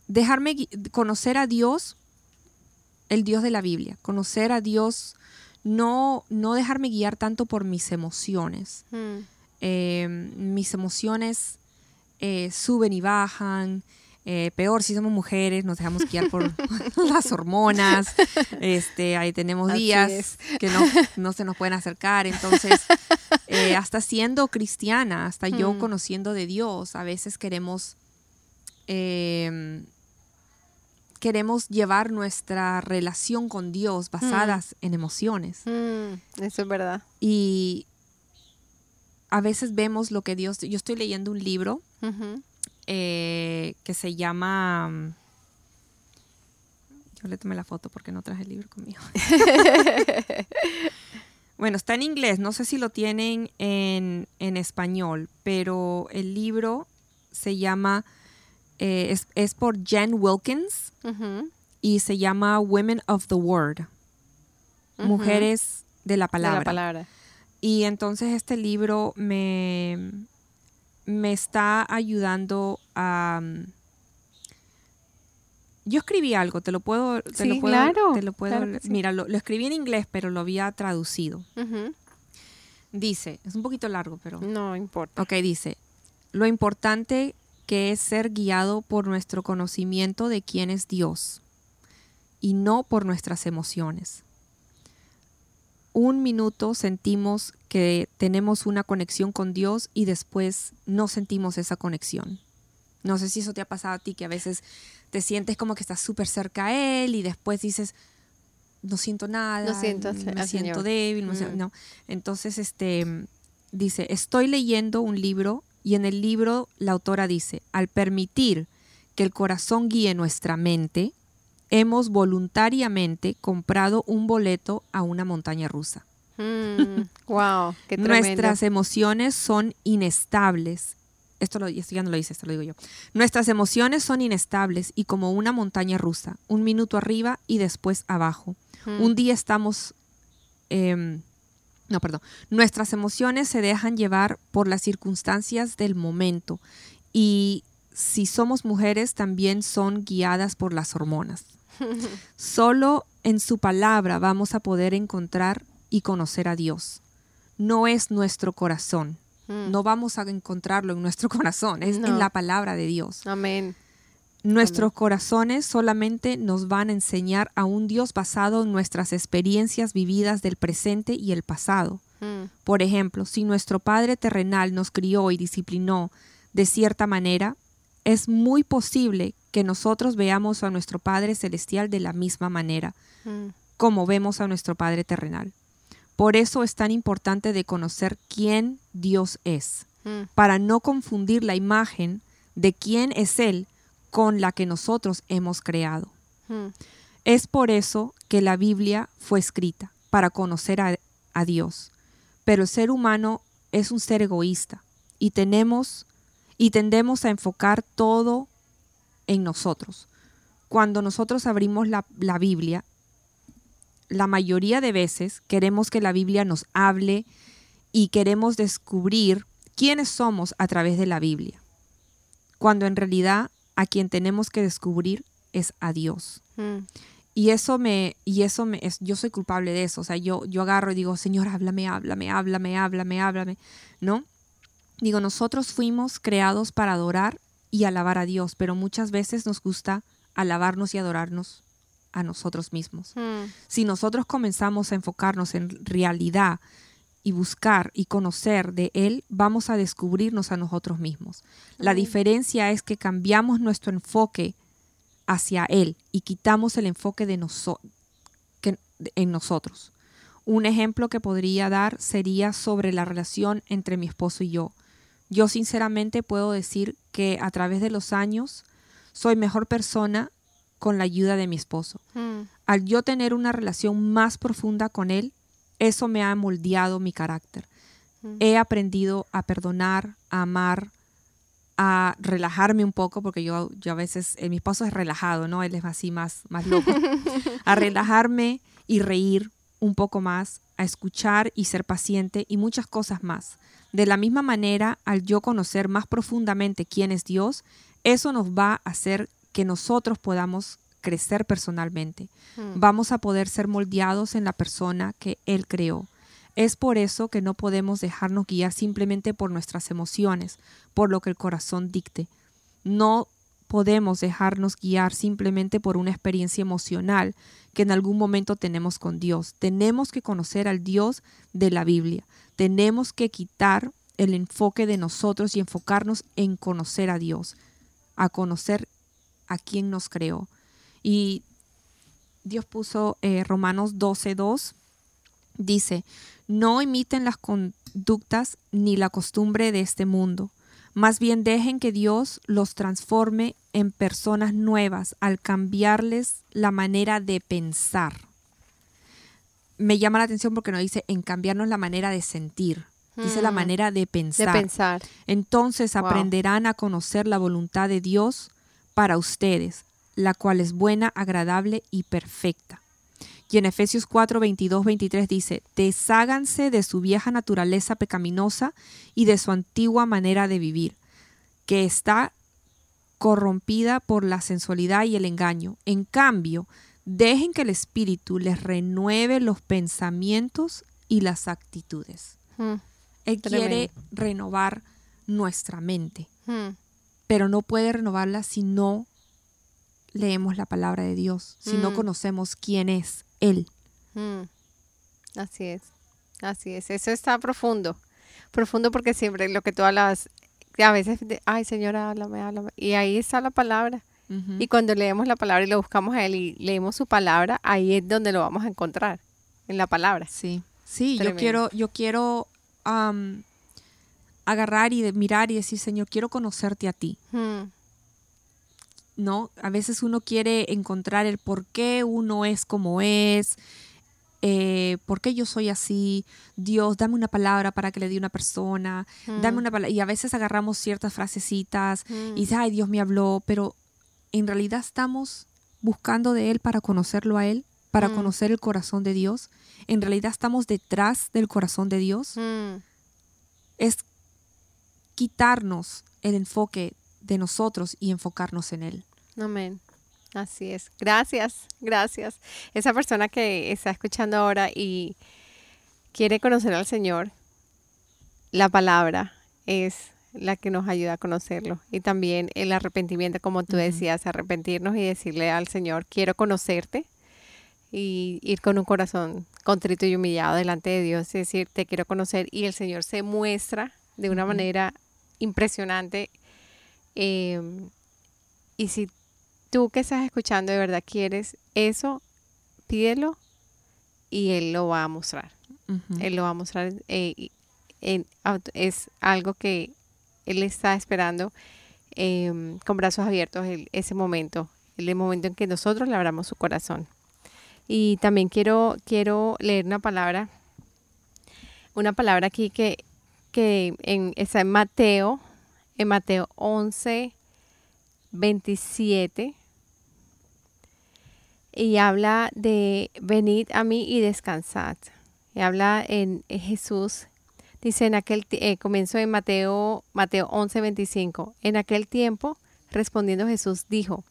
dejarme conocer a Dios, el Dios de la Biblia, conocer a Dios, no, no dejarme guiar tanto por mis emociones. Mm, Eh, mis emociones eh, suben y bajan. Eh, peor si somos mujeres, nos dejamos guiar por [LAUGHS] las hormonas. Este, ahí tenemos días que no, no, se nos pueden acercar. Entonces, eh, hasta siendo cristiana, hasta yo mm. conociendo de Dios, a veces queremos em, queremos llevar nuestra relación con Dios basadas mm. en emociones. Mm, eso es verdad. Y a veces vemos lo que Dios... Yo estoy leyendo un libro eh, que se llama... Yo le tomé la foto porque no traje el libro conmigo. [LAUGHS] bueno, está en inglés, no sé si lo tienen en, español, pero el libro se llama, eh, es, por Jen Wilkins y se llama Women of the Word, Mujeres de la palabra. De la palabra. Y entonces este libro me, me está ayudando a... Mm, yo escribí algo, te lo puedo... Te lo puedo, te lo puedo Mira, lo, escribí en inglés, pero lo había traducido. Dice, es un poquito largo, pero... No importa. Ok, dice, lo importante que es ser guiado por nuestro conocimiento de quién es Dios y no por nuestras emociones un minuto sentimos que tenemos una conexión con Dios y después no sentimos esa conexión. No sé si eso te ha pasado a ti, que a veces te sientes como que estás súper cerca a Él y después dices, no siento nada, no siento, me siento débil. Mm. No, Entonces, este, dice, estoy leyendo un libro y en el libro la autora dice, al permitir que el corazón guíe nuestra mente, hemos voluntariamente comprado un boleto a una montaña rusa. [LAUGHS] wow, mm, qué Nuestras emociones son inestables. Esto, lo, esto ya no lo dice, esto lo digo yo. Nuestras emociones son inestables y como una montaña rusa, un minuto arriba y después abajo. Mm. Un día estamos... Em, no, perdón. Nuestras emociones se dejan llevar por las circunstancias del momento y si somos mujeres también son guiadas por las hormonas. Solo en su palabra vamos a poder encontrar y conocer a Dios. No es nuestro corazón. Hmm. No vamos a encontrarlo en nuestro [LAUGHS] corazón, es en la palabra de Dios. Amén. Nuestros corazones solamente nos van a enseñar a un Dios basado en nuestras experiencias vividas del presente y el pasado. Hmm. Por ejemplo, si nuestro Padre terrenal nos crió y disciplinó de cierta manera, es muy posible que nosotros veamos a nuestro Padre Celestial de la misma manera, mm. como vemos a nuestro Padre terrenal. Por eso es tan importante de conocer quién Dios es, mm. para no confundir la imagen de quién es Él con la que nosotros hemos creado. Mm. Es por eso que la Biblia fue escrita, para conocer a, a Dios. Pero el ser humano es un ser egoísta y tenemos y tendemos a enfocar todo en nosotros. Cuando nosotros abrimos la, Biblia, la mayoría de veces queremos que la Biblia nos hable y queremos descubrir quiénes somos a través de la Biblia, cuando en realidad a quien tenemos que descubrir es a Dios. Mm. Y eso me, y eso me, es, yo soy culpable de eso. O sea, yo, yo agarro y digo, Señor, háblame, háblame, háblame, háblame, háblame, ¿no? Digo, nosotros fuimos creados para adorar y alabar a Dios, pero muchas veces nos gusta alabarnos y adorarnos a nosotros mismos. Hmm. Si nosotros comenzamos a enfocarnos en realidad y buscar y conocer de Él, vamos a descubrirnos a nosotros mismos. La diferencia es que cambiamos nuestro enfoque hacia Él y quitamos el enfoque de en nosotros. Un ejemplo que podría dar sería sobre la relación entre mi esposo y yo. Yo sinceramente puedo decir que a través de los años soy mejor persona con la ayuda de mi esposo. Mm. Al yo tener una relación más profunda con él, eso me ha moldeado mi carácter. Mm. He aprendido a perdonar, a amar, a relajarme un poco, porque yo, yo a veces, eh, mi esposo es relajado, ¿no? Él es así más, más loco. [LAUGHS] a relajarme y reír un poco más, a escuchar y ser paciente y muchas cosas más. De la misma manera, al yo conocer más profundamente quién es Dios, eso nos va a hacer que nosotros podamos crecer personalmente. Hmm. Vamos a poder ser moldeados en la persona que Él creó. Es por eso que no podemos dejarnos guiar simplemente por nuestras emociones, por lo que el corazón dicte. No podemos dejarnos guiar simplemente por una experiencia emocional que en algún momento tenemos con Dios. Tenemos que conocer al Dios de la Biblia. Tenemos que quitar el enfoque de nosotros y enfocarnos en conocer a Dios, a conocer a quien nos creó. Y Dios puso eh, Romanos 12.2, dice, no imiten las conductas ni la costumbre de este mundo, más bien dejen que Dios los transforme en personas nuevas al cambiarles la manera de pensar. Me llama la atención porque no dice en cambiarnos la manera de sentir, dice la mm. manera de pensar. De pensar. Entonces aprenderán a conocer la voluntad de Dios para ustedes, la cual es buena, agradable y perfecta. Y en Efesios 4, 22, 23 dice, desháganse de su vieja naturaleza pecaminosa y de su antigua manera de vivir, que está corrompida por la sensualidad y el engaño. En cambio, dejen que el Espíritu les renueve los pensamientos y las actitudes. Hmm. Él quiere renovar nuestra mente, hmm. pero no puede renovarla si no leemos la palabra de Dios, si no hmm. conocemos quién es Él. Así es, así es. Eso está profundo, profundo porque siempre lo que tú hablas, a veces, ay Señora, háblame, háblame. Y ahí está la palabra. Y cuando leemos la palabra y lo buscamos a Él y leemos su palabra, ahí es donde lo vamos a encontrar, en la palabra. Sí, sí, yo quiero, yo quiero agarrar y mirar y decir, Señor, quiero conocerte a ti. Hmm. ¿No? A veces uno quiere encontrar el por qué uno es como es, eh, ¿por qué yo soy así? Dios, dame una palabra para que le dé una persona, dame hmm. una palabra. Y a veces agarramos ciertas frasecitas y hmm. dice, ay, Dios me habló, pero en realidad estamos buscando de Él para conocerlo a Él, para conocer el corazón de Dios en realidad estamos detrás del corazón de Dios, mm. es quitarnos el enfoque de nosotros y enfocarnos en Él. Amén. Así es. Gracias, gracias. Esa persona que está escuchando ahora y quiere conocer al Señor, la palabra es la que nos ayuda a conocerlo. Y también el arrepentimiento, como tú decías, arrepentirnos y decirle al Señor, quiero conocerte y ir con un corazón contrito y humillado delante de Dios, es decir, te quiero conocer y el Señor se muestra de una manera impresionante. Em, y si tú que estás escuchando de verdad quieres eso, pídelo y Él lo va a mostrar. Él lo va a mostrar. Eh, es algo que Él está esperando em, con brazos abiertos ese momento, el momento en que nosotros le abramos su corazón. Y también quiero, quiero leer una palabra, una palabra aquí que, que en, está en Mateo, en Mateo 11, 27. Y habla de venid a mí y descansad. Y habla en, Jesús, dice en aquel, eh, comienzo en Mateo, Mateo 11, 25. En aquel tiempo, respondiendo Jesús, dijo,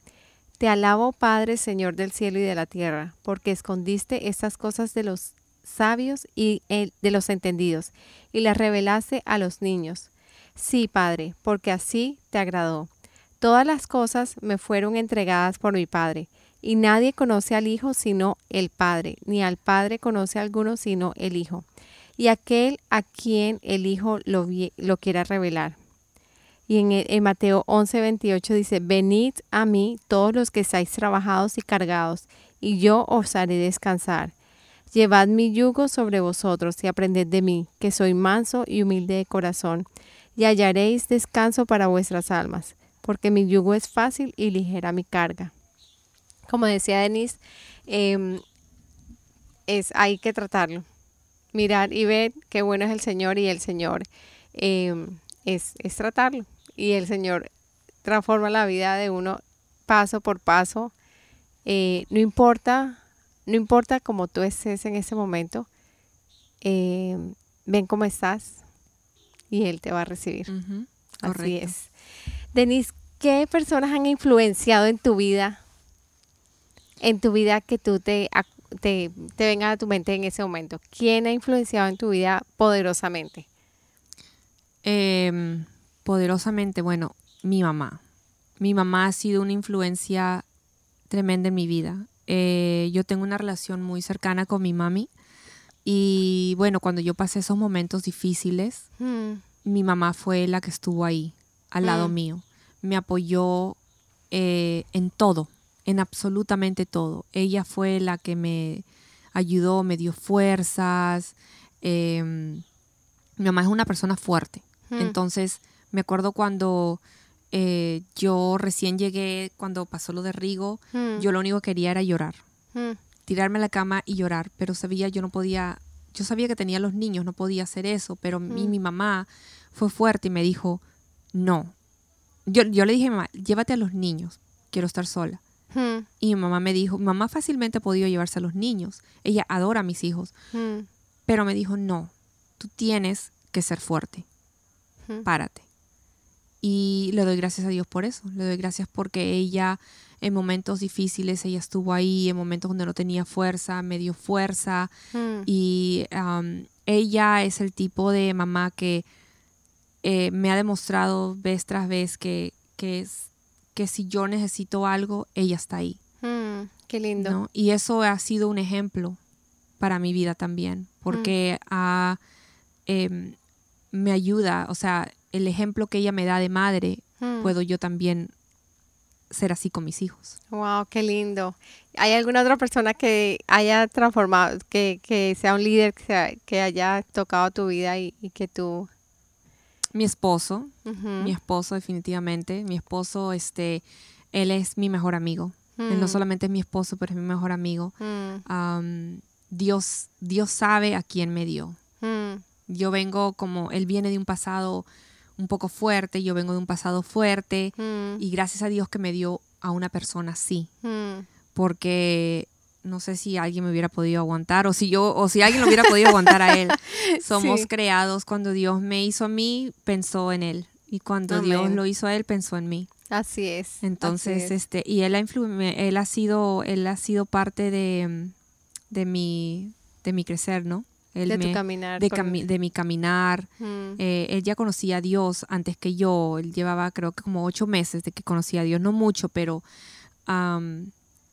te alabo, Padre, Señor del cielo y de la tierra, porque escondiste estas cosas de los sabios y de los entendidos, y las revelaste a los niños. Sí, Padre, porque así te agradó. Todas las cosas me fueron entregadas por mi Padre, y nadie conoce al Hijo sino el Padre, ni al Padre conoce a alguno sino el Hijo, y aquel a quien el Hijo lo, lo quiera revelar. Y en, Mateo 11, 28 dice, venid a mí todos los que estáis trabajados y cargados, y yo os haré descansar. Llevad mi yugo sobre vosotros y aprended de mí, que soy manso y humilde de corazón, y hallaréis descanso para vuestras almas, porque mi yugo es fácil y ligera mi carga. Como decía Denise, em, es, hay que tratarlo, mirar y ver qué bueno es el Señor y el Señor em, es, es tratarlo y el Señor transforma la vida de uno paso por paso. Eh, no importa, no importa cómo tú estés en ese momento, eh, ven cómo estás y Él te va a recibir. Así es. Denise, ¿qué personas han influenciado en tu vida? En tu vida que tú te, te, te venga a tu mente en ese momento. ¿Quién ha influenciado en tu vida poderosamente? Eh, poderosamente, bueno, mi mamá. mi mamá ha sido una influencia tremenda en mi vida. Eh, yo tengo una relación muy cercana con mi mami y bueno, cuando yo pasé esos momentos difíciles, Mm, mi mamá fue la que estuvo ahí, al lado Mm. mío. Me apoyó eh, en todo, en absolutamente todo. Ella fue la que me ayudó, me dio fuerzas. em, mi mamá es una persona fuerte. mm, Entonces, me acuerdo cuando eh, yo recién llegué, cuando pasó lo de Rigo, mm, yo lo único que quería era llorar mm, tirarme a la cama y llorar, pero sabía yo no podía, yo sabía que tenía los niños, no podía hacer eso, pero mi, mi mamá fue fuerte y me dijo, no. Yo, yo le dije a mi mamá, llévate a los niños, quiero estar sola. Mm, Y mi mamá me dijo, mi mamá fácilmente ha podido llevarse a los niños, ella adora a mis hijos, mm, pero me dijo, no, tú tienes que ser fuerte, mm. párate. Y le doy gracias a Dios por eso. Le doy gracias porque ella en momentos difíciles, ella estuvo ahí, en momentos donde no tenía fuerza, me dio fuerza. Y um, ella es el tipo de mamá que eh, me ha demostrado vez tras vez que, que, es, que si yo necesito algo, ella está ahí. mm, Qué lindo. ¿no? Y eso ha sido un ejemplo para mi vida también, porque ha, em, me ayuda, o sea, el ejemplo que ella me da de madre, Mm. puedo yo también ser así con mis hijos. Wow, qué lindo. ¿Hay alguna otra persona que haya transformado, que, que sea un líder, que, sea- que haya tocado tu vida y, y que tú... Mi esposo, mi esposo definitivamente, mi esposo, este, él es mi mejor amigo. Él no mm, solamente es mi esposo, pero es mi mejor amigo. mm, Dios, Dios sabe a quién me dio. mm, Yo vengo como, él viene de un pasado un poco fuerte, yo vengo de un pasado fuerte y gracias a Dios que me dio a una persona así, porque no sé si alguien me hubiera podido aguantar o si yo o si alguien lo hubiera podido aguantar a él. [LAUGHS] Somos Sí. creados cuando Dios me hizo a mí, pensó en él y cuando Dios lo hizo a él, pensó en mí. Así es. así Entonces, es. este, y él ha él ha sido, él ha sido parte de, de mi, de mi crecer, ¿no? Él de tu caminar. de, cami- de mi caminar. Mm, Eh, él ya conocía a Dios antes que yo. Él llevaba creo que como ocho meses de que conocía a Dios, no mucho, pero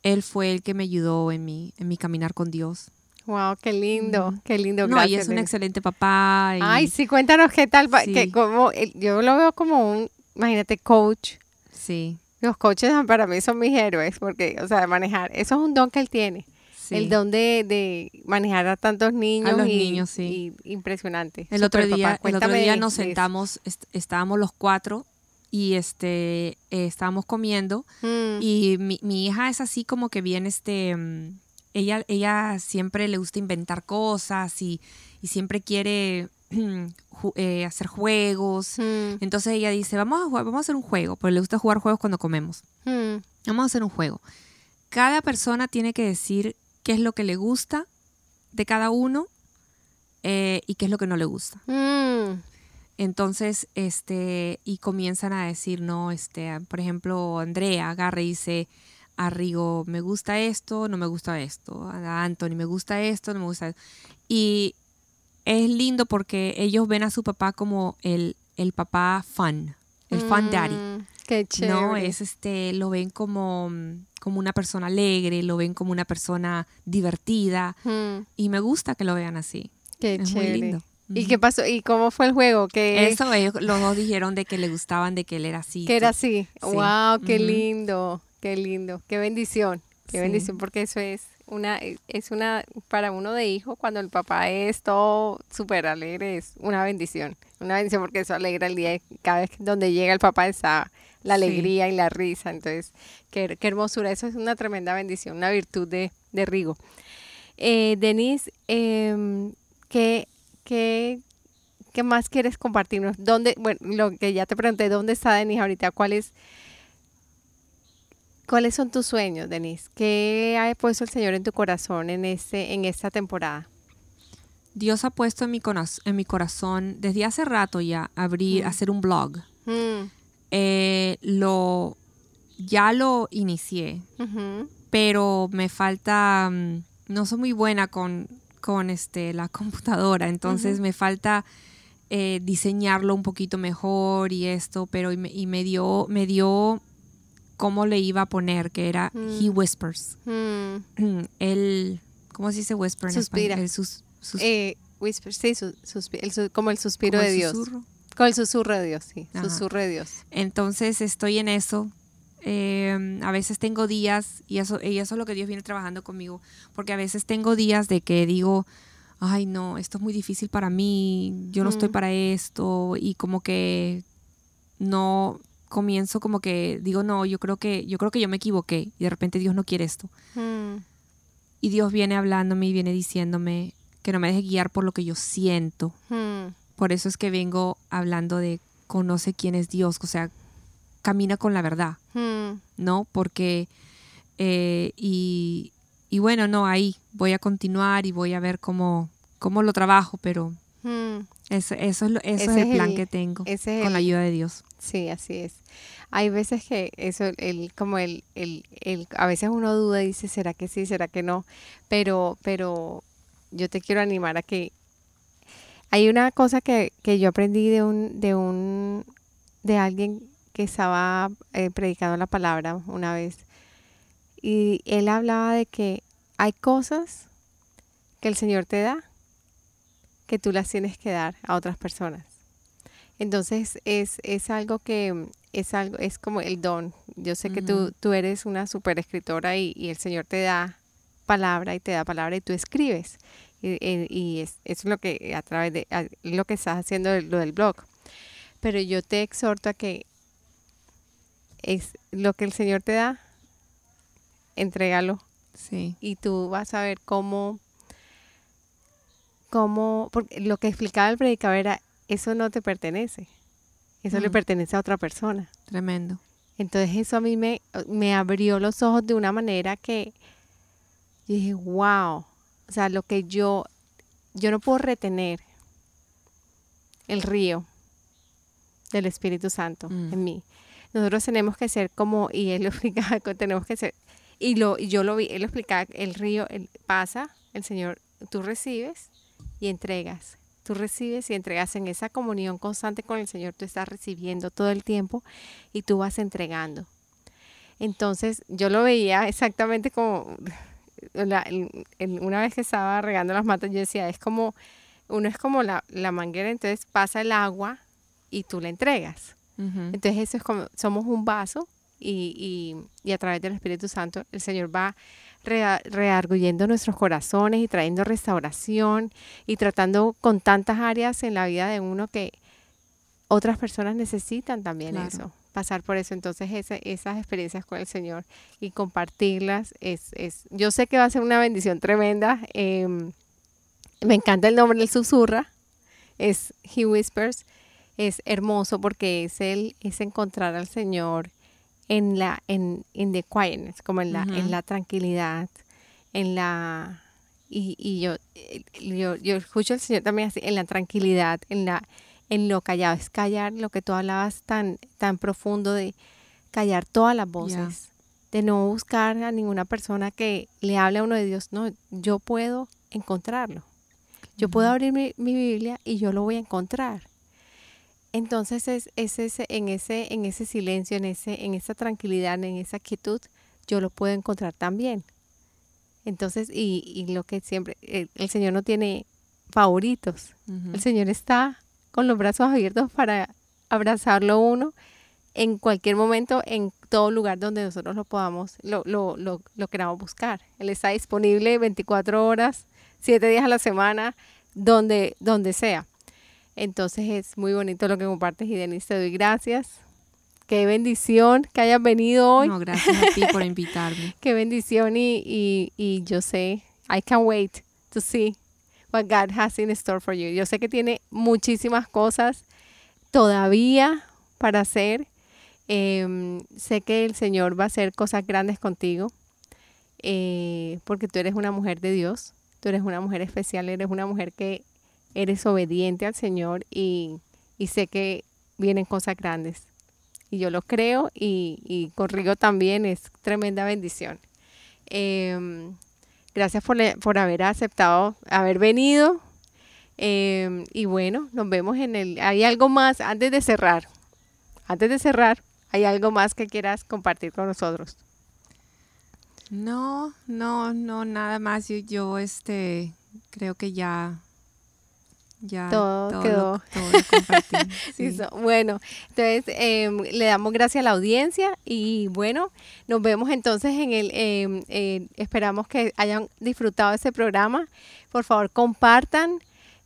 él fue el que me ayudó en mi, en mi caminar con Dios. Wow, qué lindo, qué lindo. no, y es un excelente papá. y- Ay, sí, cuéntanos qué tal, Sí. que como, yo lo veo como un, imagínate, coach. sí, Los coaches para mí son mis héroes, porque, o sea, manejar, eso es un don que él tiene. sí. El don de, de manejar a tantos niños. los y, niños, sí. y impresionante. El otro día, papá. el otro día nos sentamos, est- estábamos los cuatro y este eh, estábamos comiendo Mm, y mi, mi hija es así como que bien este mm, ella ella siempre le gusta inventar cosas y, y siempre quiere [CLEARS THROAT] eh, hacer juegos. mm, Entonces ella dice, vamos a jugar, vamos a hacer un juego, porque le gusta jugar juegos cuando comemos. mm, Vamos a hacer un juego. Cada persona tiene que decir qué es lo que le gusta de cada uno eh, y qué es lo que no le gusta. mm, Entonces, este, y comienzan a decir, no, este, por ejemplo, Andrea agarra y dice a Rigo, me gusta esto, no me gusta esto. A Anthony, me gusta esto, no me gusta esto. Y es lindo porque ellos ven a su papá como el, el papá fun, el fun daddy. mm, Qué chévere. No, es este, lo ven como, como una persona alegre, lo ven como una persona divertida. Mm, Y me gusta que lo vean así. qué Es muy chévere. lindo. ¿Y qué pasó? ¿Y cómo fue el juego? ¿Qué, Eso ellos, los dos dijeron de que le gustaban, de que él era así. que era así? Sí. ¡Wow! ¡Qué lindo! ¡Qué lindo! ¡Qué bendición! ¡Qué Sí. bendición! Porque eso es una, es una, para uno de hijo, cuando el papá es todo súper alegre, es una bendición. Una bendición porque eso alegra el día. Cada vez que donde llega el papá está la Sí. alegría y la risa. Entonces, qué, qué hermosura. Eso es una tremenda bendición, una virtud de, de Rigo. Eh, Denise, em, ¿qué, qué, qué más quieres compartirnos? ¿Dónde, bueno, lo que ya te pregunté, ¿dónde está Denise ahorita? ¿Cuál es, ¿Cuáles son tus sueños, Denise? ¿Qué ha puesto el Señor en tu corazón en, este, en esta temporada? Dios ha puesto en mi, en mi corazón desde hace rato ya abrir, Mm. hacer un blog. Mm, Eh, lo, ya lo inicié, pero me falta, mm, no soy muy buena con, con este, la computadora, entonces me falta eh, diseñarlo un poquito mejor y esto, pero y me, y me dio, me dio cómo le iba a poner, que era He Mm. Whispers. Mm, [CLEARS THROAT] Él, ¿cómo se dice whisper en Suspira. español? El sus- sus- eh, whisper, sí, su- suspi- el su- como el suspiro como de el Dios. susurro. Con el susurro de Dios, sí. Ajá. Susurro de Dios. Entonces estoy en eso. Eh, a veces tengo días, y eso, y eso es lo que Dios viene trabajando conmigo, porque a veces tengo días de que digo, ay no, esto es muy difícil para mí, yo no estoy Mm. para esto, y como que no comienzo como que digo, no, yo creo que, yo creo que yo me equivoqué, y de repente Dios no quiere esto. Mm, Y Dios viene hablándome y viene diciéndome que no me deje guiar por lo que yo siento. mm, Por eso es que vengo hablando de conoce quién es Dios, o sea, camina con la verdad. mm, ¿no? Porque, eh, y, y bueno, no, ahí voy a continuar y voy a ver cómo, cómo lo trabajo, pero mm. eso, eso es, lo- eso Ese es el plan el- que tengo, ese con la ayuda de Dios. Sí, así es. Hay veces que eso, el, como el, el, el, a veces uno duda y dice, ¿será que sí, será que no? Pero, pero yo te quiero animar a que hay una cosa que, que yo aprendí de un, de un, de alguien que estaba eh, predicando la palabra una vez. Y él hablaba de que hay cosas que el Señor te da que tú las tienes que dar a otras personas. Entonces es, es algo que es algo, es como el don. Yo sé que tú, tú eres una super escritora y, y el Señor te da palabra y te da palabra y tú escribes. Y, y- y es, es lo que a través de a- lo que estás haciendo lo del blog. Pero yo te exhorto a que es lo que el Señor te da, entrégalo Sí, y tú vas a ver cómo, cómo, porque lo que explicaba el predicador era, eso no te pertenece, eso le Mm. pertenece a otra persona. tremendo. Entonces eso a mí me, me abrió los ojos de una manera que yo dije, wow, o sea, lo que yo, yo no puedo retener el río del Espíritu Santo Mm. en mí. Nosotros tenemos que ser como, y él lo [LAUGHS] explicaba, tenemos que ser, y, lo, yo lo vi, él lo explicaba, el río pasa, el Señor, tú recibes y entregas. Tú recibes y entregas en esa comunión constante con el Señor, tú estás recibiendo todo el tiempo y tú vas entregando. Entonces yo lo veía exactamente como [LAUGHS] una vez que estaba regando las matas, yo decía, es como, uno es como la, la manguera, entonces pasa el agua y tú la entregas. Entonces eso es como, somos un vaso y, y- y a través del Espíritu Santo el Señor va rearguyendo nuestros corazones y trayendo restauración y tratando con tantas áreas en la vida de uno que otras personas necesitan también Claro. eso, pasar por eso. Entonces esas experiencias con el Señor y compartirlas es, es, yo sé que va a ser una bendición tremenda. em, me encanta el nombre, el susurra, es He Whispers es hermoso porque es el es encontrar al Señor en la en in the quietness, como en la en la tranquilidad, en la y, y yo, eh, yo yo escucho al Señor también así en la tranquilidad, en la en lo callado, es callar lo que tú hablabas tan tan profundo de callar todas las voces, de no buscar a ninguna persona que le hable a uno de Dios, no, yo puedo encontrarlo. Yo puedo abrir mi, mi Biblia y yo lo voy a encontrar. Entonces es, es ese, en, ese, en ese silencio, en, ese, en esa tranquilidad, en esa quietud, yo lo puedo encontrar también. Entonces, y, y lo que siempre, el, el Señor no tiene favoritos. El Señor está con los brazos abiertos para abrazarlo uno en cualquier momento, en todo lugar donde nosotros lo podamos, lo, lo, lo, lo queramos buscar. Él está disponible 24 horas, 7 días a la semana, donde, donde sea. Entonces es muy bonito lo que compartes y Denise, te doy gracias. Qué bendición que hayas venido hoy. No, gracias a ti por [LAUGHS] invitarme. Qué bendición y, y, y yo sé, I can't wait to see what God has in store for you. Yo sé que tiene muchísimas cosas todavía para hacer. Em, sé que el Señor va a hacer cosas grandes contigo eh, porque tú eres una mujer de Dios, tú eres una mujer especial, eres una mujer que eres obediente al Señor y, y sé que vienen cosas grandes. Y yo lo creo y, y con Rigo también es tremenda bendición. Em, gracias por, por haber aceptado, haber venido. Em, y bueno, nos vemos en el... Hay algo más antes de cerrar. Antes de cerrar, ¿Hay algo más que quieras compartir con nosotros? No, no, no, nada más. Yo, yo este, creo que ya ya todo, quedó. [LAUGHS] Bueno, entonces em, le damos gracias a la audiencia y bueno, nos vemos entonces en el, em, esperamos que hayan disfrutado este programa. Por favor, compartan,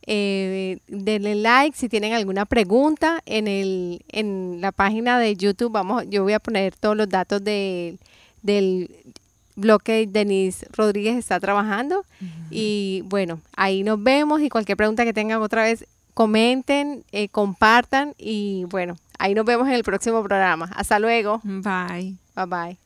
eh, denle like si tienen alguna pregunta en, el, en la página de YouTube. Vamos, yo voy a poner todos los datos de, del bloque Denise Rodríguez está trabajando. Y bueno, ahí nos vemos y cualquier pregunta que tengan otra vez, comenten, eh, compartan y bueno, ahí nos vemos en el próximo programa. Hasta luego. Bye. Bye bye.